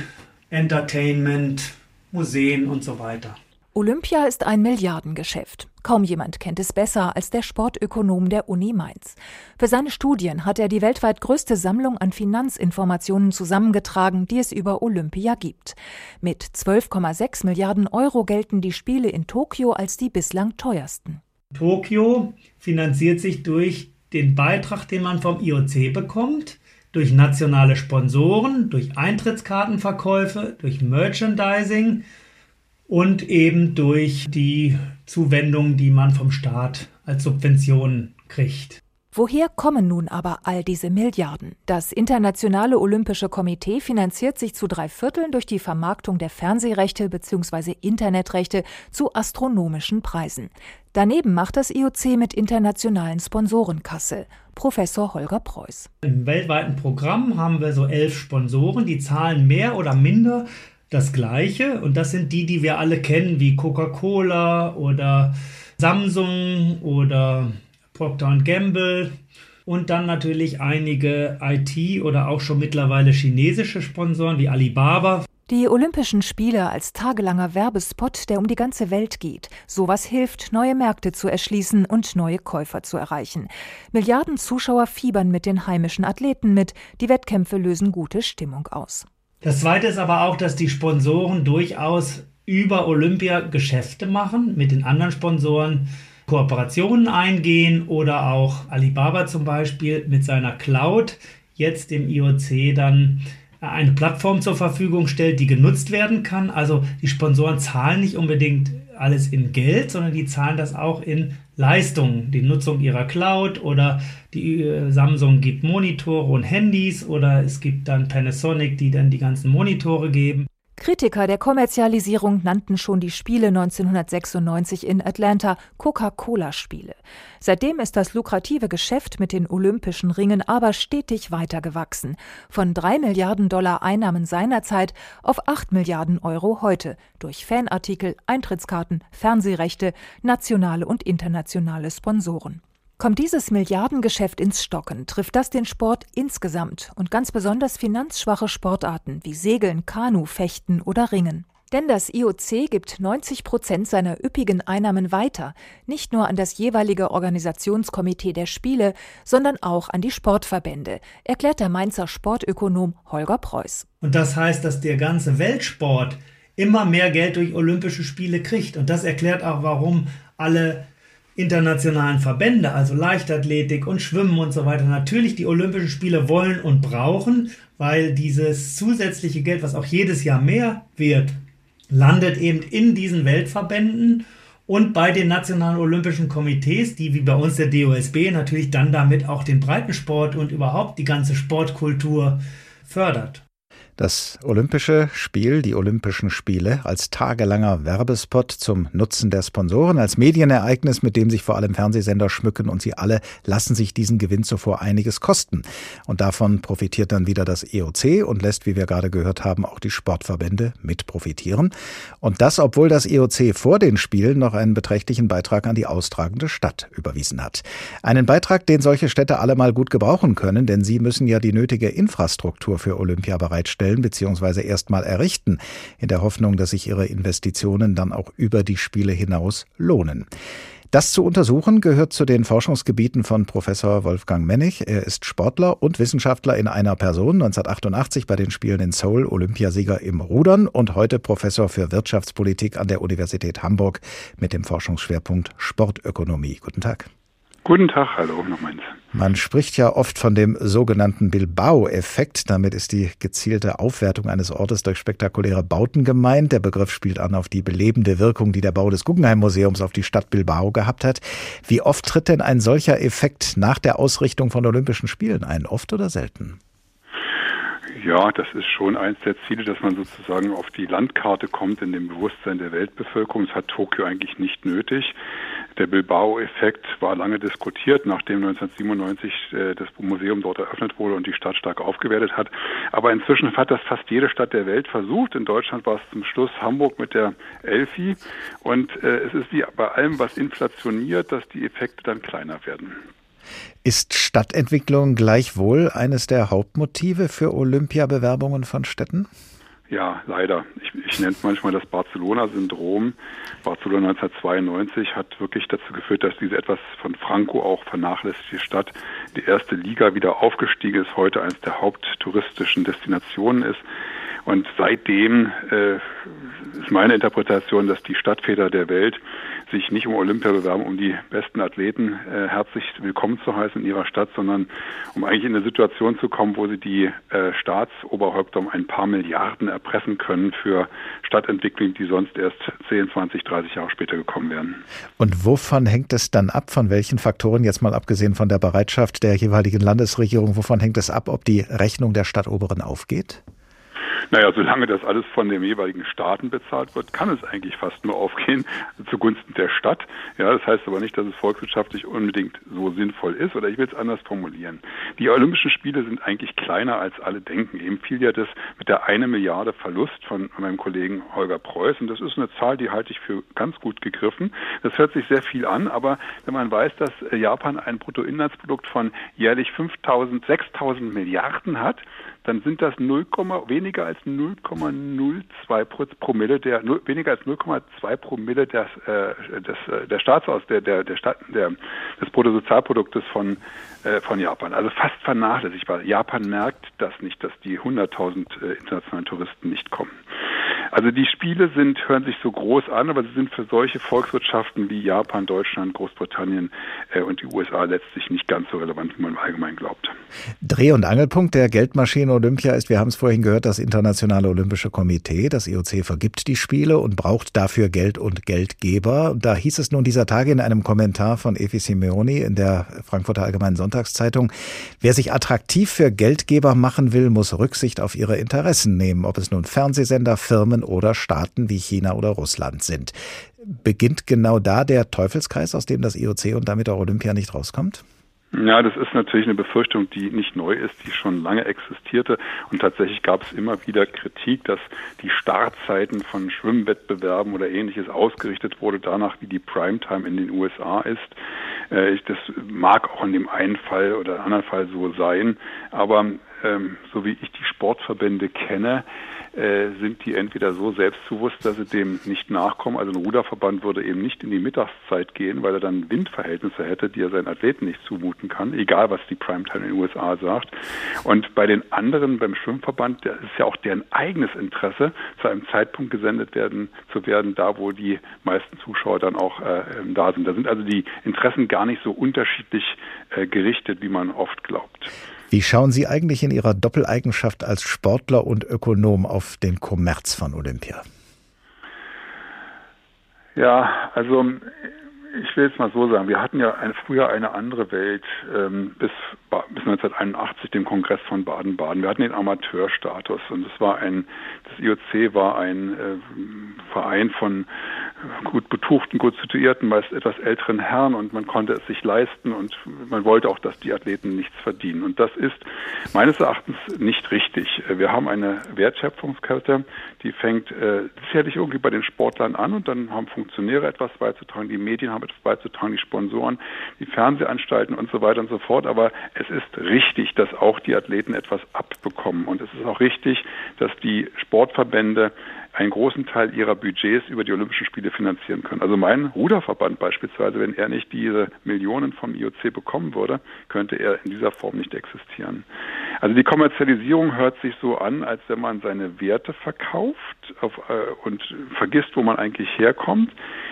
Entertainment, Museen und so weiter. Olympia ist ein Milliardengeschäft. Kaum jemand kennt es besser als der Sportökonom der Uni Mainz. Für seine Studien hat er die weltweit größte Sammlung an Finanzinformationen zusammengetragen, die es über Olympia gibt. Mit 12,6 Milliarden Euro gelten die Spiele in Tokio als die bislang teuersten. Tokio finanziert sich durch den Beitrag, den man vom IOC bekommt, durch nationale Sponsoren, durch Eintrittskartenverkäufe, durch Merchandising und eben durch die Zuwendung, die man vom Staat als Subvention kriegt. Woher kommen nun aber all diese Milliarden? Das Internationale Olympische Komitee finanziert sich zu drei Vierteln durch die Vermarktung der Fernsehrechte bzw. Internetrechte zu astronomischen Preisen. Daneben macht das IOC mit internationalen Sponsoren Kasse. Professor Holger Preuß. Im weltweiten Programm haben wir so elf Sponsoren, die zahlen mehr oder minder das Gleiche. Und das sind die, die wir alle kennen, wie Coca-Cola oder Samsung oder Procter Gamble und dann natürlich einige IT- oder auch schon mittlerweile chinesische Sponsoren wie Alibaba. Die Olympischen Spiele als tagelanger Werbespot, der um die ganze Welt geht. Sowas hilft, neue Märkte zu erschließen und neue Käufer zu erreichen. Milliarden Zuschauer fiebern mit den heimischen Athleten mit. Die Wettkämpfe lösen gute Stimmung aus. Das Zweite ist aber auch, dass die Sponsoren durchaus über Olympia Geschäfte machen mit den anderen Sponsoren. Kooperationen eingehen oder auch Alibaba zum Beispiel mit seiner Cloud jetzt dem IOC dann eine Plattform zur Verfügung stellt, die genutzt werden kann. Also die Sponsoren zahlen nicht unbedingt alles in Geld, sondern die zahlen das auch in Leistungen, die Nutzung ihrer Cloud oder die äh, Samsung gibt Monitore und Handys oder es gibt dann Panasonic, die dann die ganzen Monitore geben. Kritiker der Kommerzialisierung nannten schon die Spiele 1996 in Atlanta Coca-Cola-Spiele. Seitdem ist das lukrative Geschäft mit den Olympischen Ringen aber stetig weiter gewachsen. Von drei Milliarden Dollar Einnahmen seinerzeit auf acht Milliarden Euro heute durch Fanartikel, Eintrittskarten, Fernsehrechte, nationale und internationale Sponsoren. Kommt dieses Milliardengeschäft ins Stocken, trifft das den Sport insgesamt und ganz besonders finanzschwache Sportarten wie Segeln, Kanu, Fechten oder Ringen. Denn das IOC gibt 90 Prozent seiner üppigen Einnahmen weiter, nicht nur an das jeweilige Organisationskomitee der Spiele, sondern auch an die Sportverbände, erklärt der Mainzer Sportökonom Holger Preuß. Und das heißt, dass der ganze Weltsport immer mehr Geld durch Olympische Spiele kriegt. Und das erklärt auch, warum alle internationalen Verbände, also Leichtathletik und Schwimmen und so weiter, natürlich die Olympischen Spiele wollen und brauchen, weil dieses zusätzliche Geld, was auch jedes Jahr mehr wird, landet eben in diesen Weltverbänden und bei den nationalen olympischen Komitees, die wie bei uns der DOSB natürlich dann damit auch den Breitensport und überhaupt die ganze Sportkultur fördert. Das Olympische Spiel, die Olympischen Spiele, als tagelanger Werbespot zum Nutzen der Sponsoren, als Medienereignis, mit dem sich vor allem Fernsehsender schmücken und sie alle lassen sich diesen Gewinn zuvor einiges kosten. Und davon profitiert dann wieder das EOC und lässt, wie wir gerade gehört haben, auch die Sportverbände mit profitieren. Und das, obwohl das EOC vor den Spielen noch einen beträchtlichen Beitrag an die austragende Stadt überwiesen hat. Einen Beitrag, den solche Städte alle mal gut gebrauchen können, denn sie müssen ja die nötige Infrastruktur für Olympia bereitstellen herstellen bzw. erstmal errichten, in der Hoffnung, dass sich ihre Investitionen dann auch über die Spiele hinaus lohnen. Das zu untersuchen gehört zu den Forschungsgebieten von Professor Wolfgang Mennig. Er ist Sportler und Wissenschaftler in einer Person, 1988 bei den Spielen in Seoul Olympiasieger im Rudern und heute Professor für Wirtschaftspolitik an der Universität Hamburg mit dem Forschungsschwerpunkt Sportökonomie. Guten Tag. Guten Tag, hallo nochmals. Man spricht ja oft von dem sogenannten Bilbao-Effekt. Damit ist die gezielte Aufwertung eines Ortes durch spektakuläre Bauten gemeint. Der Begriff spielt an auf die belebende Wirkung, die der Bau des Guggenheim-Museums auf die Stadt Bilbao gehabt hat. Wie oft tritt denn ein solcher Effekt nach der Ausrichtung von Olympischen Spielen ein? Oft oder selten? Ja, das ist schon eins der Ziele, dass man sozusagen auf die Landkarte kommt in dem Bewusstsein der Weltbevölkerung. Das hat Tokio eigentlich nicht nötig. Der Bilbao-Effekt war lange diskutiert, nachdem 1997 äh, das Museum dort eröffnet wurde und die Stadt stark aufgewertet hat. Aber inzwischen hat das fast jede Stadt der Welt versucht. In Deutschland war es zum Schluss Hamburg mit der Elfi. Und äh, es ist wie bei allem, was inflationiert, dass die Effekte dann kleiner werden. Ist Stadtentwicklung gleichwohl eines der Hauptmotive für Olympiabewerbungen von Städten? Ja, leider. Ich, ich nenne es manchmal das Barcelona-Syndrom. Barcelona 1992 hat wirklich dazu geführt, dass diese etwas von Franco auch vernachlässigte Stadt die erste Liga wieder aufgestiegen ist, heute eines der haupttouristischen Destinationen ist. Und seitdem äh, ist meine Interpretation, dass die Stadtväter der Welt sich nicht um Olympia bewerben, um die besten Athleten äh, herzlich willkommen zu heißen in ihrer Stadt, sondern um eigentlich in eine Situation zu kommen, wo sie die äh, Staatsoberhäupter um ein paar Milliarden erpressen können für Stadtentwicklung, die sonst erst 10, 20, 30 Jahre später gekommen wären. Und wovon hängt es dann ab? Von welchen Faktoren, jetzt mal abgesehen von der Bereitschaft der jeweiligen Landesregierung, wovon hängt es ab, ob die Rechnung der Stadtoberen aufgeht? Naja, solange das alles von den jeweiligen Staaten bezahlt wird, kann es eigentlich fast nur aufgehen zugunsten der Stadt. Ja, das heißt aber nicht, dass es volkswirtschaftlich unbedingt so sinnvoll ist. Oder ich will es anders formulieren. Die Olympischen Spiele sind eigentlich kleiner als alle denken. Eben fiel ja das mit der eine Milliarde Verlust von meinem Kollegen Holger Preuß. Und das ist eine Zahl, die halte ich für ganz gut gegriffen. Das hört sich sehr viel an, aber wenn man weiß, dass Japan ein Bruttoinlandsprodukt von jährlich 5.000, 6.000 Milliarden hat, dann sind das 0, weniger als 0,02 Promille der weniger als 0,2 Promille des, äh, des äh, der Staatsaus der der der Stadt der des Bruttosozialproduktes von von Japan. Also fast vernachlässigbar. Japan merkt das nicht, dass die 100.000 äh, internationalen Touristen nicht kommen. Also die Spiele sind, hören sich so groß an, aber sie sind für solche Volkswirtschaften wie Japan, Deutschland, Großbritannien äh, und die USA letztlich nicht ganz so relevant, wie man im Allgemeinen glaubt. Dreh- und Angelpunkt der Geldmaschine Olympia ist, wir haben es vorhin gehört, das Internationale Olympische Komitee. Das IOC vergibt die Spiele und braucht dafür Geld und Geldgeber. Da hieß es nun dieser Tage in einem Kommentar von Efi Simeoni in der Frankfurter Allgemeinen Sonntagszeitung, wer sich attraktiv für Geldgeber machen will, muss Rücksicht auf ihre Interessen nehmen, ob es nun Fernsehsender, Firmen, Firmen oder Staaten wie China oder Russland sind. Beginnt genau da der Teufelskreis, aus dem das IOC und damit auch Olympia nicht rauskommt? Ja, das ist natürlich eine Befürchtung, die nicht neu ist, die schon lange existierte. Und tatsächlich gab es immer wieder Kritik, dass die Startzeiten von Schwimmwettbewerben oder ähnliches ausgerichtet wurde, danach wie die Primetime in den USA ist. Äh, das mag auch in dem einen Fall oder anderen Fall so sein, aber ähm, so wie ich die Sportverbände kenne, sind die entweder so selbstbewusst, dass sie dem nicht nachkommen. Also ein Ruderverband würde eben nicht in die Mittagszeit gehen, weil er dann Windverhältnisse hätte, die er seinen Athleten nicht zumuten kann, egal was die Primetime in den USA sagt. Und bei den anderen, beim Schwimmverband, da ist ja auch deren eigenes Interesse, zu einem Zeitpunkt gesendet werden zu werden, da wo die meisten Zuschauer dann auch äh, da sind. Da sind also die Interessen gar nicht so unterschiedlich äh, gerichtet, wie man oft glaubt. Wie schauen Sie eigentlich in Ihrer Doppeleigenschaft als Sportler und Ökonom auf den Kommerz von Olympia? Ja, also ich will es mal so sagen, wir hatten ja ein, früher eine andere Welt ähm, bis, bis 1981, dem Kongress von Baden-Baden. Wir hatten den Amateurstatus und es war ein, das IOC war ein äh, Verein von gut betuchten, gut situierten, meist etwas älteren Herren und man konnte es sich leisten und man wollte auch, dass die Athleten nichts verdienen. Und das ist meines Erachtens nicht richtig. Wir haben eine Wertschöpfungskette, die fängt äh, sicherlich irgendwie bei den Sportlern an und dann haben Funktionäre etwas beizutragen, die Medien haben etwas beizutragen, die Sponsoren, die Fernsehanstalten und so weiter und so fort. Aber es ist richtig, dass auch die Athleten etwas abbekommen und es ist auch richtig, dass die Sportverbände einen großen Teil ihrer Budgets über die Olympischen Spiele finanzieren können. Also mein Ruderverband beispielsweise, wenn er nicht diese Millionen vom IOC bekommen würde, könnte er in dieser Form nicht existieren. Also die Kommerzialisierung hört sich so an, als wenn man seine Werte verkauft auf, äh, und vergisst, wo man eigentlich herkommt.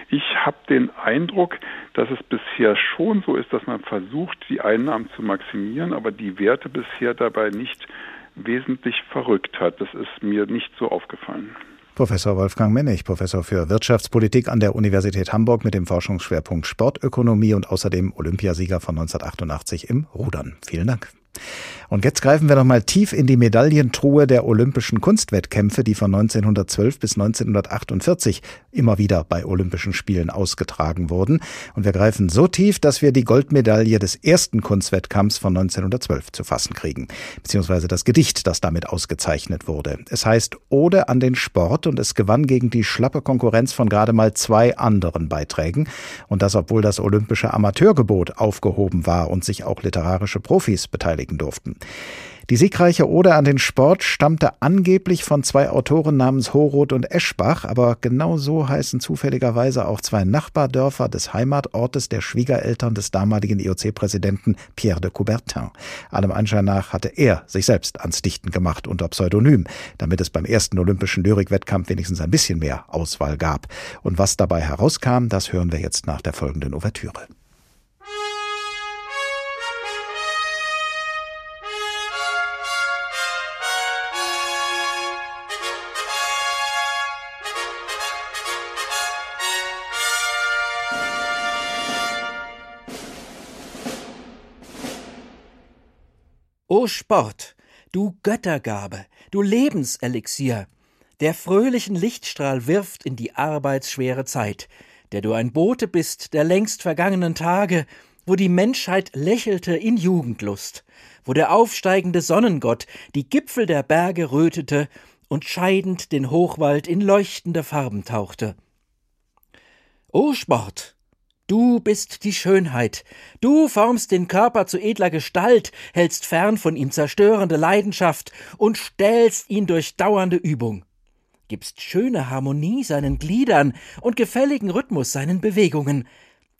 Ich habe den Eindruck, dass es bisher schon so ist, dass man versucht, die Einnahmen zu maximieren, aber die Werte bisher dabei nicht wesentlich verrückt hat. Das ist mir nicht so aufgefallen. Professor Wolfgang Mennig, Professor für Wirtschaftspolitik an der Universität Hamburg mit dem Forschungsschwerpunkt Sportökonomie und außerdem Olympiasieger von 1988 im Rudern. Vielen Dank. Und jetzt greifen wir noch mal tief in die Medaillentruhe der olympischen Kunstwettkämpfe, die von 1912 bis 1948 immer wieder bei Olympischen Spielen ausgetragen wurden. Und wir greifen so tief, dass wir die Goldmedaille des ersten Kunstwettkampfs von 1912 zu fassen kriegen. Beziehungsweise das Gedicht, das damit ausgezeichnet wurde. Es heißt Ode an den Sport und es gewann gegen die schlappe Konkurrenz von gerade mal zwei anderen Beiträgen. Und das, obwohl das olympische Amateurgebot aufgehoben war und sich auch literarische Profis beteiligen durften. Die siegreiche Ode an den Sport stammte angeblich von zwei Autoren namens Horoth und Eschbach, aber genau so heißen zufälligerweise auch zwei Nachbardörfer des Heimatortes der Schwiegereltern des damaligen IOC-Präsidenten Pierre de Coubertin. Allem Anschein nach hatte er sich selbst ans Dichten gemacht unter Pseudonym, damit es beim ersten olympischen Lyrikwettkampf wenigstens ein bisschen mehr Auswahl gab. Und was dabei herauskam, das hören wir jetzt nach der folgenden Ouvertüre. O Sport, du Göttergabe, du Lebenselixier, der fröhlichen Lichtstrahl wirft in die arbeitsschwere Zeit, der du ein Bote bist der längst vergangenen Tage, wo die Menschheit lächelte in Jugendlust, wo der aufsteigende Sonnengott die Gipfel der Berge rötete und scheidend den Hochwald in leuchtende Farben tauchte. O Sport, Du bist die Schönheit. Du formst den Körper zu edler Gestalt, hältst fern von ihm zerstörende Leidenschaft und stählst ihn durch dauernde Übung. Gibst schöne Harmonie seinen Gliedern und gefälligen Rhythmus seinen Bewegungen.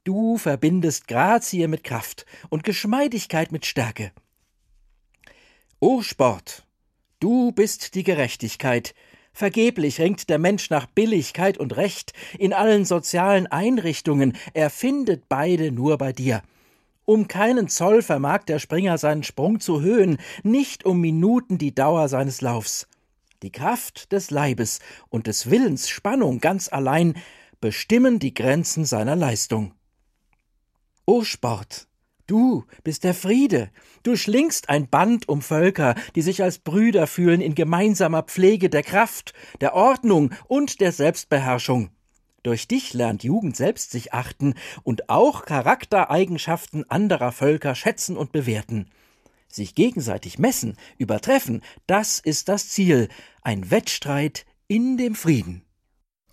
Du verbindest Grazie mit Kraft und Geschmeidigkeit mit Stärke. O Sport, du bist die Gerechtigkeit, Vergeblich ringt der Mensch nach Billigkeit und Recht in allen sozialen Einrichtungen, er findet beide nur bei dir. Um keinen Zoll vermag der Springer seinen Sprung zu höhen, nicht um Minuten die Dauer seines Laufs. Die Kraft des Leibes und des Willens Spannung ganz allein bestimmen die Grenzen seiner Leistung. O Sport, Du bist der Friede. Du schlingst ein Band um Völker, die sich als Brüder fühlen in gemeinsamer Pflege der Kraft, der Ordnung und der Selbstbeherrschung. Durch dich lernt Jugend selbst sich achten und auch Charaktereigenschaften anderer Völker schätzen und bewerten. Sich gegenseitig messen, übertreffen, das ist das Ziel, ein Wettstreit in dem Frieden.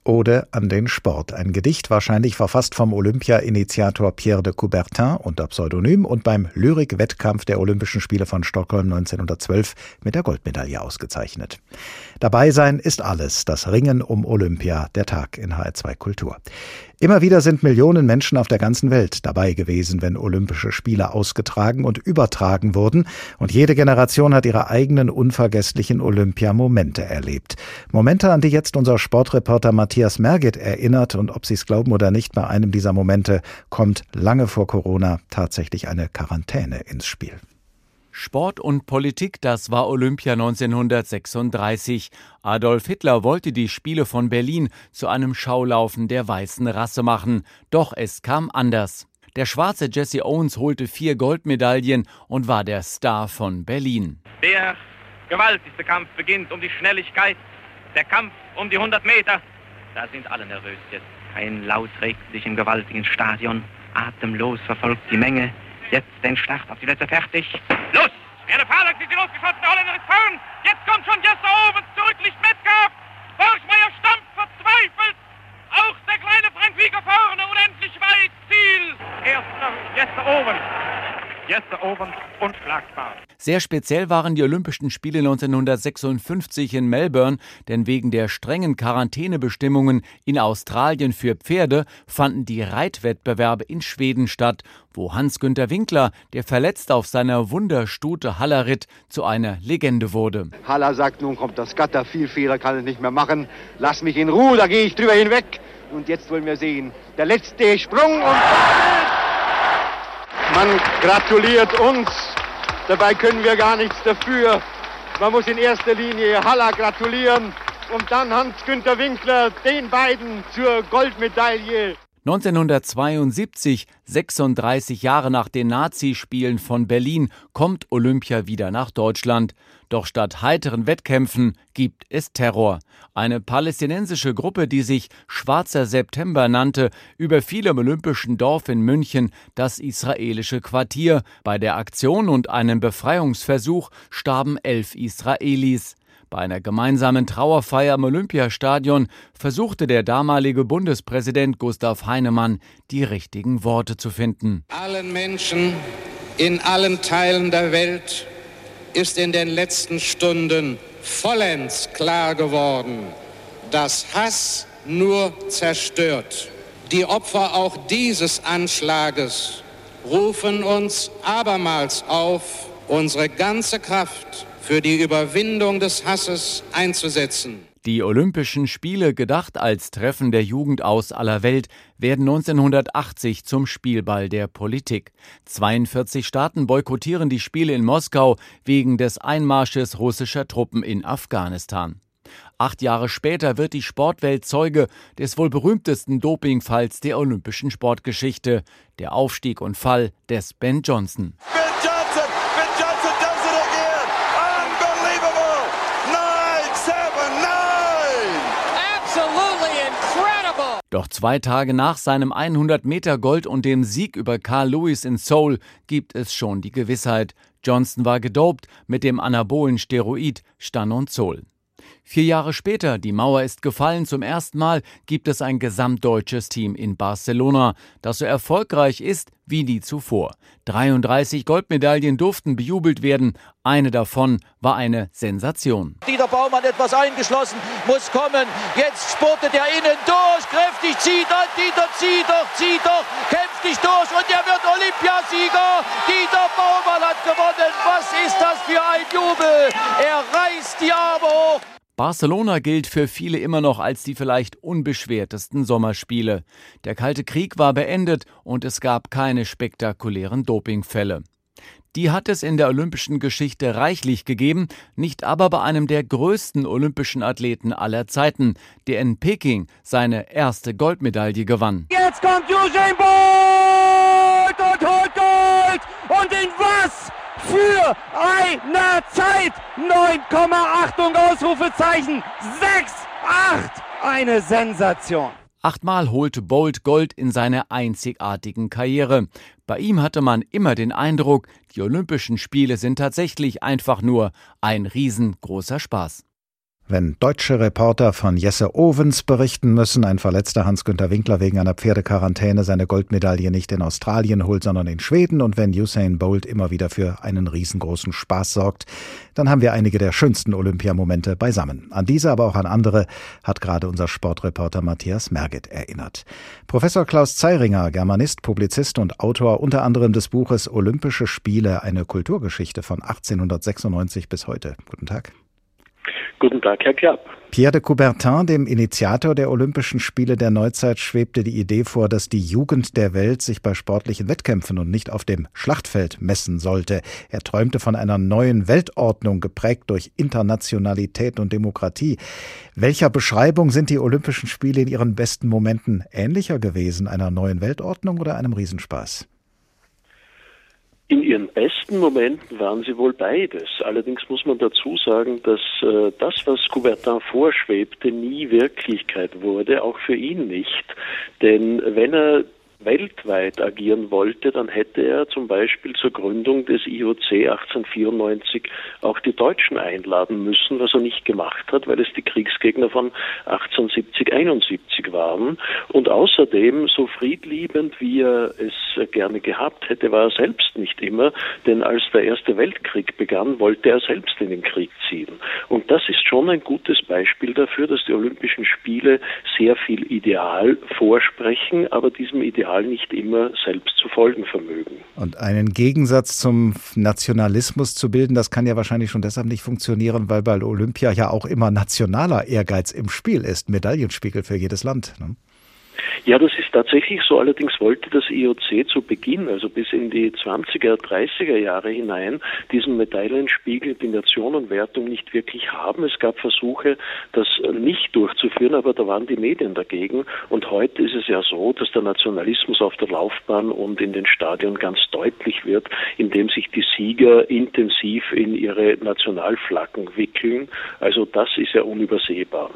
Ode an den Sport. Ein Gedicht, wahrscheinlich verfasst vom Olympia-Initiator Pierre de Coubertin unter Pseudonym und beim Lyrik-Wettkampf der Olympischen Spiele von Stockholm 1912 mit der Goldmedaille ausgezeichnet. Dabei sein ist alles. Das Ringen um Olympia, der Tag in HR2 Kultur. Immer wieder sind Millionen Menschen auf der ganzen Welt dabei gewesen, wenn Olympische Spiele ausgetragen und übertragen wurden, und jede Generation hat ihre eigenen unvergesslichen Olympiamomente erlebt. Momente, an die jetzt unser Sportreporter Matthias Merget erinnert, und ob Sie es glauben oder nicht, bei einem dieser Momente kommt lange vor Corona tatsächlich eine Quarantäne ins Spiel. Sport und Politik, das war Olympia 1936. Adolf Hitler wollte die Spiele von Berlin zu einem Schaulaufen der weißen Rasse machen. Doch es kam anders. Der schwarze Jesse Owens holte vier Goldmedaillen und war der Star von Berlin. Der gewaltigste Kampf beginnt um die Schnelligkeit. Der Kampf um die 100 Meter. Da sind alle nervös jetzt. Ein Laut regt sich im gewaltigen Stadion. Atemlos verfolgt die Menge Jetzt den Start auf die Plätze fertig. Los! Fahrlach sind die losgeschossen, der Holländer ist vorn. Jetzt kommt schon Jester oben zurück, Licht Metcalf. Borchmeier stampft verzweifelt. Auch der kleine Frank Wieger vorne, unendlich weit. Ziel. Erster Jester oben. Owens unschlagbar. Sehr speziell waren die Olympischen Spiele 1956 in Melbourne, denn wegen der strengen Quarantänebestimmungen in Australien für Pferde fanden die Reitwettbewerbe in Schweden statt, wo Hans-Günter Winkler, der verletzt auf seiner Wunderstute Haller ritt, zu einer Legende wurde. Haller sagt, nun kommt das Gatter, viel Fehler kann ich nicht mehr machen. Lass mich in Ruhe, da gehe ich drüber hinweg. Und jetzt wollen wir sehen, der letzte Sprung und... Man gratuliert uns Dabei können wir gar nichts dafür. Man muss in erster Linie Haller gratulieren und dann Hans-Günter Winkler, den beiden zur Goldmedaille. 1972, 36 Jahre nach den Nazispielen von Berlin, kommt Olympia wieder nach Deutschland. Doch statt heiteren Wettkämpfen gibt es Terror. Eine palästinensische Gruppe, die sich Schwarzer September nannte, überfiel im Olympischen Dorf in München das israelische Quartier. Bei der Aktion und einem Befreiungsversuch starben elf Israelis. Bei einer gemeinsamen Trauerfeier im Olympiastadion versuchte der damalige Bundespräsident Gustav Heinemann, die richtigen Worte zu finden. Allen Menschen in allen Teilen der Welt ist in den letzten Stunden vollends klar geworden, dass Hass nur zerstört. Die Opfer auch dieses Anschlages rufen uns abermals auf, unsere ganze Kraft für die Überwindung des Hasses einzusetzen. Die Olympischen Spiele, gedacht als Treffen der Jugend aus aller Welt, werden 1980 zum Spielball der Politik. 42 Staaten boykottieren die Spiele in Moskau wegen des Einmarsches russischer Truppen in Afghanistan. Acht Jahre später wird die Sportwelt Zeuge des wohl berühmtesten Dopingfalls der olympischen Sportgeschichte, der Aufstieg und Fall des Ben Johnson. Doch zwei Tage nach seinem 100 Meter Gold und dem Sieg über Carl Lewis in Seoul gibt es schon die Gewissheit, Johnson war gedopt mit dem anabolen Steroid Stanozol. Vier Jahre später, die Mauer ist gefallen, zum ersten Mal gibt es ein gesamtdeutsches Team in Barcelona, das so erfolgreich ist wie nie zuvor. 33 Goldmedaillen durften bejubelt werden, eine davon war eine Sensation. Dieter Baumann etwas eingeschlossen, muss kommen, jetzt spurtet er innen durch, kräftig zieht er, Dieter zieht doch, zieht doch, kämpft dich durch und er wird Olympiasieger. Dieter Baumann hat gewonnen, was ist das für ein Jubel? Er reißt die Arme hoch. Barcelona gilt für viele immer noch als die vielleicht unbeschwertesten Sommerspiele. Der Kalte Krieg war beendet und es gab keine spektakulären Dopingfälle. Die hat es in der olympischen Geschichte reichlich gegeben, nicht aber bei einem der größten olympischen Athleten aller Zeiten, der in Peking seine erste Goldmedaille gewann. Jetzt kommt Usain Bolt und holt Gold! Und in was? für eine Zeit. 9, Achtung, Ausrufezeichen. 6, 8. Eine Sensation. Achtmal holte Bolt Gold in seiner einzigartigen Karriere. Bei ihm hatte man immer den Eindruck, die Olympischen Spiele sind tatsächlich einfach nur ein riesengroßer Spaß. Wenn deutsche Reporter von Jesse Owens berichten müssen, ein verletzter Hans-Günter Winkler wegen einer Pferdequarantäne seine Goldmedaille nicht in Australien holt, sondern in Schweden und wenn Usain Bolt immer wieder für einen riesengroßen Spaß sorgt, dann haben wir einige der schönsten Olympiamomente beisammen. An diese, aber auch an andere hat gerade unser Sportreporter Matthias Merget erinnert. Professor Klaus Zeiringer, Germanist, Publizist und Autor unter anderem des Buches Olympische Spiele, eine Kulturgeschichte von 1896 bis heute. Guten Tag. Guten Tag, Herr Klapp. Pierre de Coubertin, dem Initiator der Olympischen Spiele der Neuzeit, schwebte die Idee vor, dass die Jugend der Welt sich bei sportlichen Wettkämpfen und nicht auf dem Schlachtfeld messen sollte. Er träumte von einer neuen Weltordnung, geprägt durch Internationalität und Demokratie. Welcher Beschreibung sind die Olympischen Spiele in ihren besten Momenten ähnlicher gewesen, einer neuen Weltordnung oder einem Riesenspaß? In ihren besten Momenten waren sie wohl beides. Allerdings muss man dazu sagen, dass äh, das, was Coubertin vorschwebte, nie Wirklichkeit wurde, auch für ihn nicht. Denn wenn er weltweit agieren wollte, dann hätte er zum Beispiel zur Gründung des IOC 1894 auch die Deutschen einladen müssen, was er nicht gemacht hat, weil es die Kriegsgegner von 1870, 71 waren. Und außerdem, so friedliebend wie er es gerne gehabt hätte, war er selbst nicht immer, denn als der Erste Weltkrieg begann, wollte er selbst in den Krieg ziehen. Und das ist schon ein gutes Beispiel dafür, dass die Olympischen Spiele sehr viel Ideal vorsprechen, aber diesem Ideal nicht immer selbst zu folgen vermögen. Und einen Gegensatz zum Nationalismus zu bilden, das kann ja wahrscheinlich schon deshalb nicht funktionieren, weil bei Olympia ja auch immer nationaler Ehrgeiz im Spiel ist, Medaillenspiegel für jedes Land. Ne? Ja, das ist tatsächlich so. Allerdings wollte das IOC zu Beginn, also bis in die 20er, 30er Jahre hinein, diesen Medaillenspiegel, die Nationenwertung nicht wirklich haben. Es gab Versuche, das nicht durchzuführen, aber da waren die Medien dagegen. Und heute ist es ja so, dass der Nationalismus auf der Laufbahn und in den Stadien ganz deutlich wird, indem sich die Sieger intensiv in ihre Nationalflaggen wickeln. Also das ist ja unübersehbar.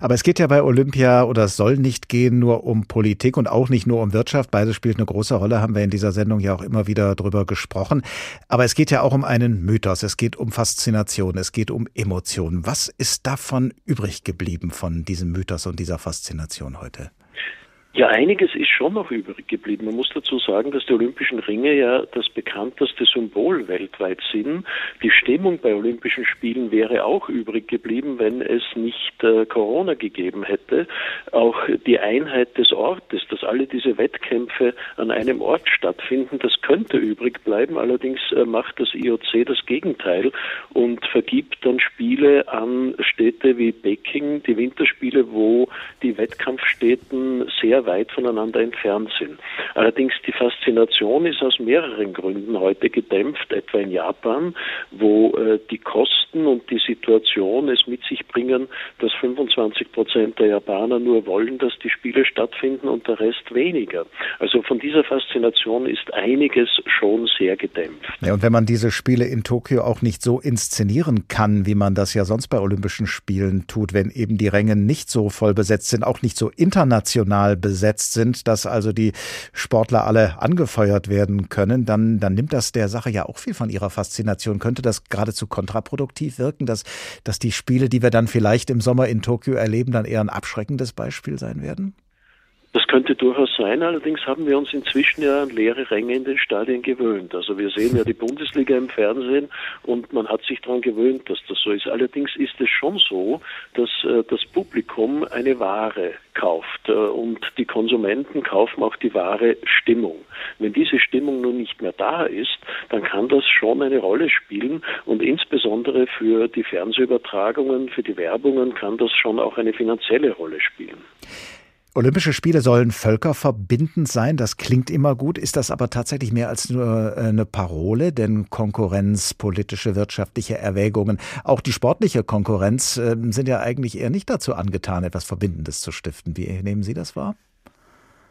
Aber es geht ja bei Olympia oder es soll nicht gehen nur um Politik und auch nicht nur um Wirtschaft. Beides spielt eine große Rolle, haben wir in dieser Sendung ja auch immer wieder drüber gesprochen. Aber es geht ja auch um einen Mythos. Es geht um Faszination. Es geht um Emotionen. Was ist davon übrig geblieben von diesem Mythos und dieser Faszination heute? Ja, einiges ist schon noch übrig geblieben. Man muss dazu sagen, dass die Olympischen Ringe ja das bekannteste Symbol weltweit sind. Die Stimmung bei Olympischen Spielen wäre auch übrig geblieben, wenn es nicht äh, Corona gegeben hätte. Auch die Einheit des Ortes, dass alle diese Wettkämpfe an einem Ort stattfinden, das könnte übrig bleiben. Allerdings äh, macht das IOC das Gegenteil und vergibt dann Spiele an Städte wie Peking, die Winterspiele, wo die Wettkampfstätten sehr weit voneinander entfernt sind. Allerdings die Faszination ist aus mehreren Gründen heute gedämpft, etwa in Japan, wo äh, die Kosten und die Situation es mit sich bringen, dass 25 Prozent der Japaner nur wollen, dass die Spiele stattfinden und der Rest weniger. Also von dieser Faszination ist einiges schon sehr gedämpft. Ja, und wenn man diese Spiele in Tokio auch nicht so inszenieren kann, wie man das ja sonst bei Olympischen Spielen tut, wenn eben die Ränge nicht so voll besetzt sind, auch nicht so international besetzt, besetzt sind, dass also die Sportler alle angefeuert werden können, dann, dann nimmt das der Sache ja auch viel von ihrer Faszination. Könnte das geradezu kontraproduktiv wirken, dass, dass die Spiele, die wir dann vielleicht im Sommer in Tokio erleben, dann eher ein abschreckendes Beispiel sein werden? Das könnte durchaus sein, allerdings haben wir uns inzwischen ja an leere Ränge in den Stadien gewöhnt. Also wir sehen ja die Bundesliga im Fernsehen und man hat sich daran gewöhnt, dass das so ist. Allerdings ist es schon so, dass äh, das Publikum eine Ware kauft äh, und die Konsumenten kaufen auch die wahre Stimmung. Wenn diese Stimmung nun nicht mehr da ist, dann kann das schon eine Rolle spielen und insbesondere für die Fernsehübertragungen, für die Werbungen kann das schon auch eine finanzielle Rolle spielen. Olympische Spiele sollen völkerverbindend sein. Das klingt immer gut, ist das aber tatsächlich mehr als nur äh, eine Parole, denn Konkurrenz, politische, wirtschaftliche Erwägungen, auch die sportliche Konkurrenz ähm, sind ja eigentlich eher nicht dazu angetan, etwas Verbindendes zu stiften. Wie nehmen Sie das wahr?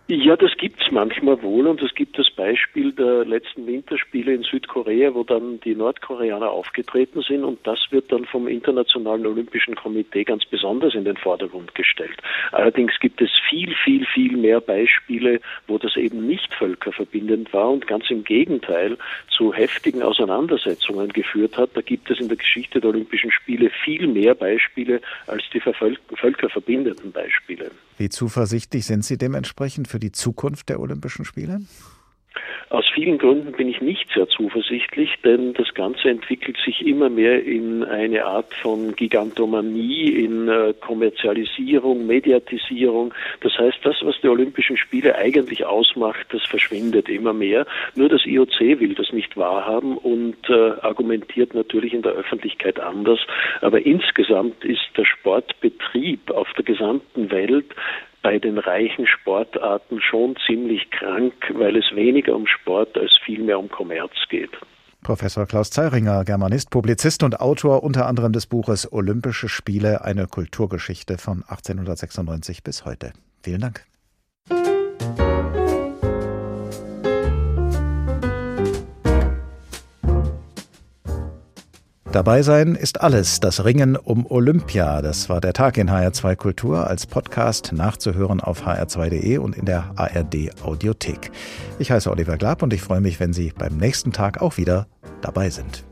Ja, das gibt's manchmal wohl und es gibt das Beispiel der letzten Winterspiele in Südkorea, wo dann die Nordkoreaner aufgetreten sind und das wird dann vom Internationalen Olympischen Komitee ganz besonders in den Vordergrund gestellt. Allerdings gibt es viel, viel, viel mehr Beispiele, wo das eben nicht völkerverbindend war und ganz im Gegenteil zu heftigen Auseinandersetzungen geführt hat. Da gibt es in der Geschichte der Olympischen Spiele viel mehr Beispiele als die völkerverbindenden Beispiele. Wie zuversichtlich sind Sie dementsprechend für die Zukunft der Olympischen Spiele? Aus vielen Gründen bin ich nicht sehr zuversichtlich, denn das Ganze entwickelt sich immer mehr in eine Art von Gigantomanie, in äh, Kommerzialisierung, Mediatisierung. Das heißt, das, was die Olympischen Spiele eigentlich ausmacht, das verschwindet immer mehr. Nur das IOC will das nicht wahrhaben und äh, argumentiert natürlich in der Öffentlichkeit anders. Aber insgesamt ist der Sportbetrieb auf der gesamten Welt bei den reichen Sportarten schon ziemlich krank, weil es weniger um Sport als vielmehr um Kommerz geht. Professor Klaus Zeiringer, Germanist, Publizist und Autor unter anderem des Buches Olympische Spiele, eine Kulturgeschichte von 1896 bis heute. Vielen Dank. Dabei sein ist alles, das Ringen um Olympia. Das war der Tag in HR2 Kultur als Podcast nachzuhören auf hr2.de und in der ARD Audiothek. Ich heiße Oliver Glab und ich freue mich, wenn Sie beim nächsten Tag auch wieder dabei sind.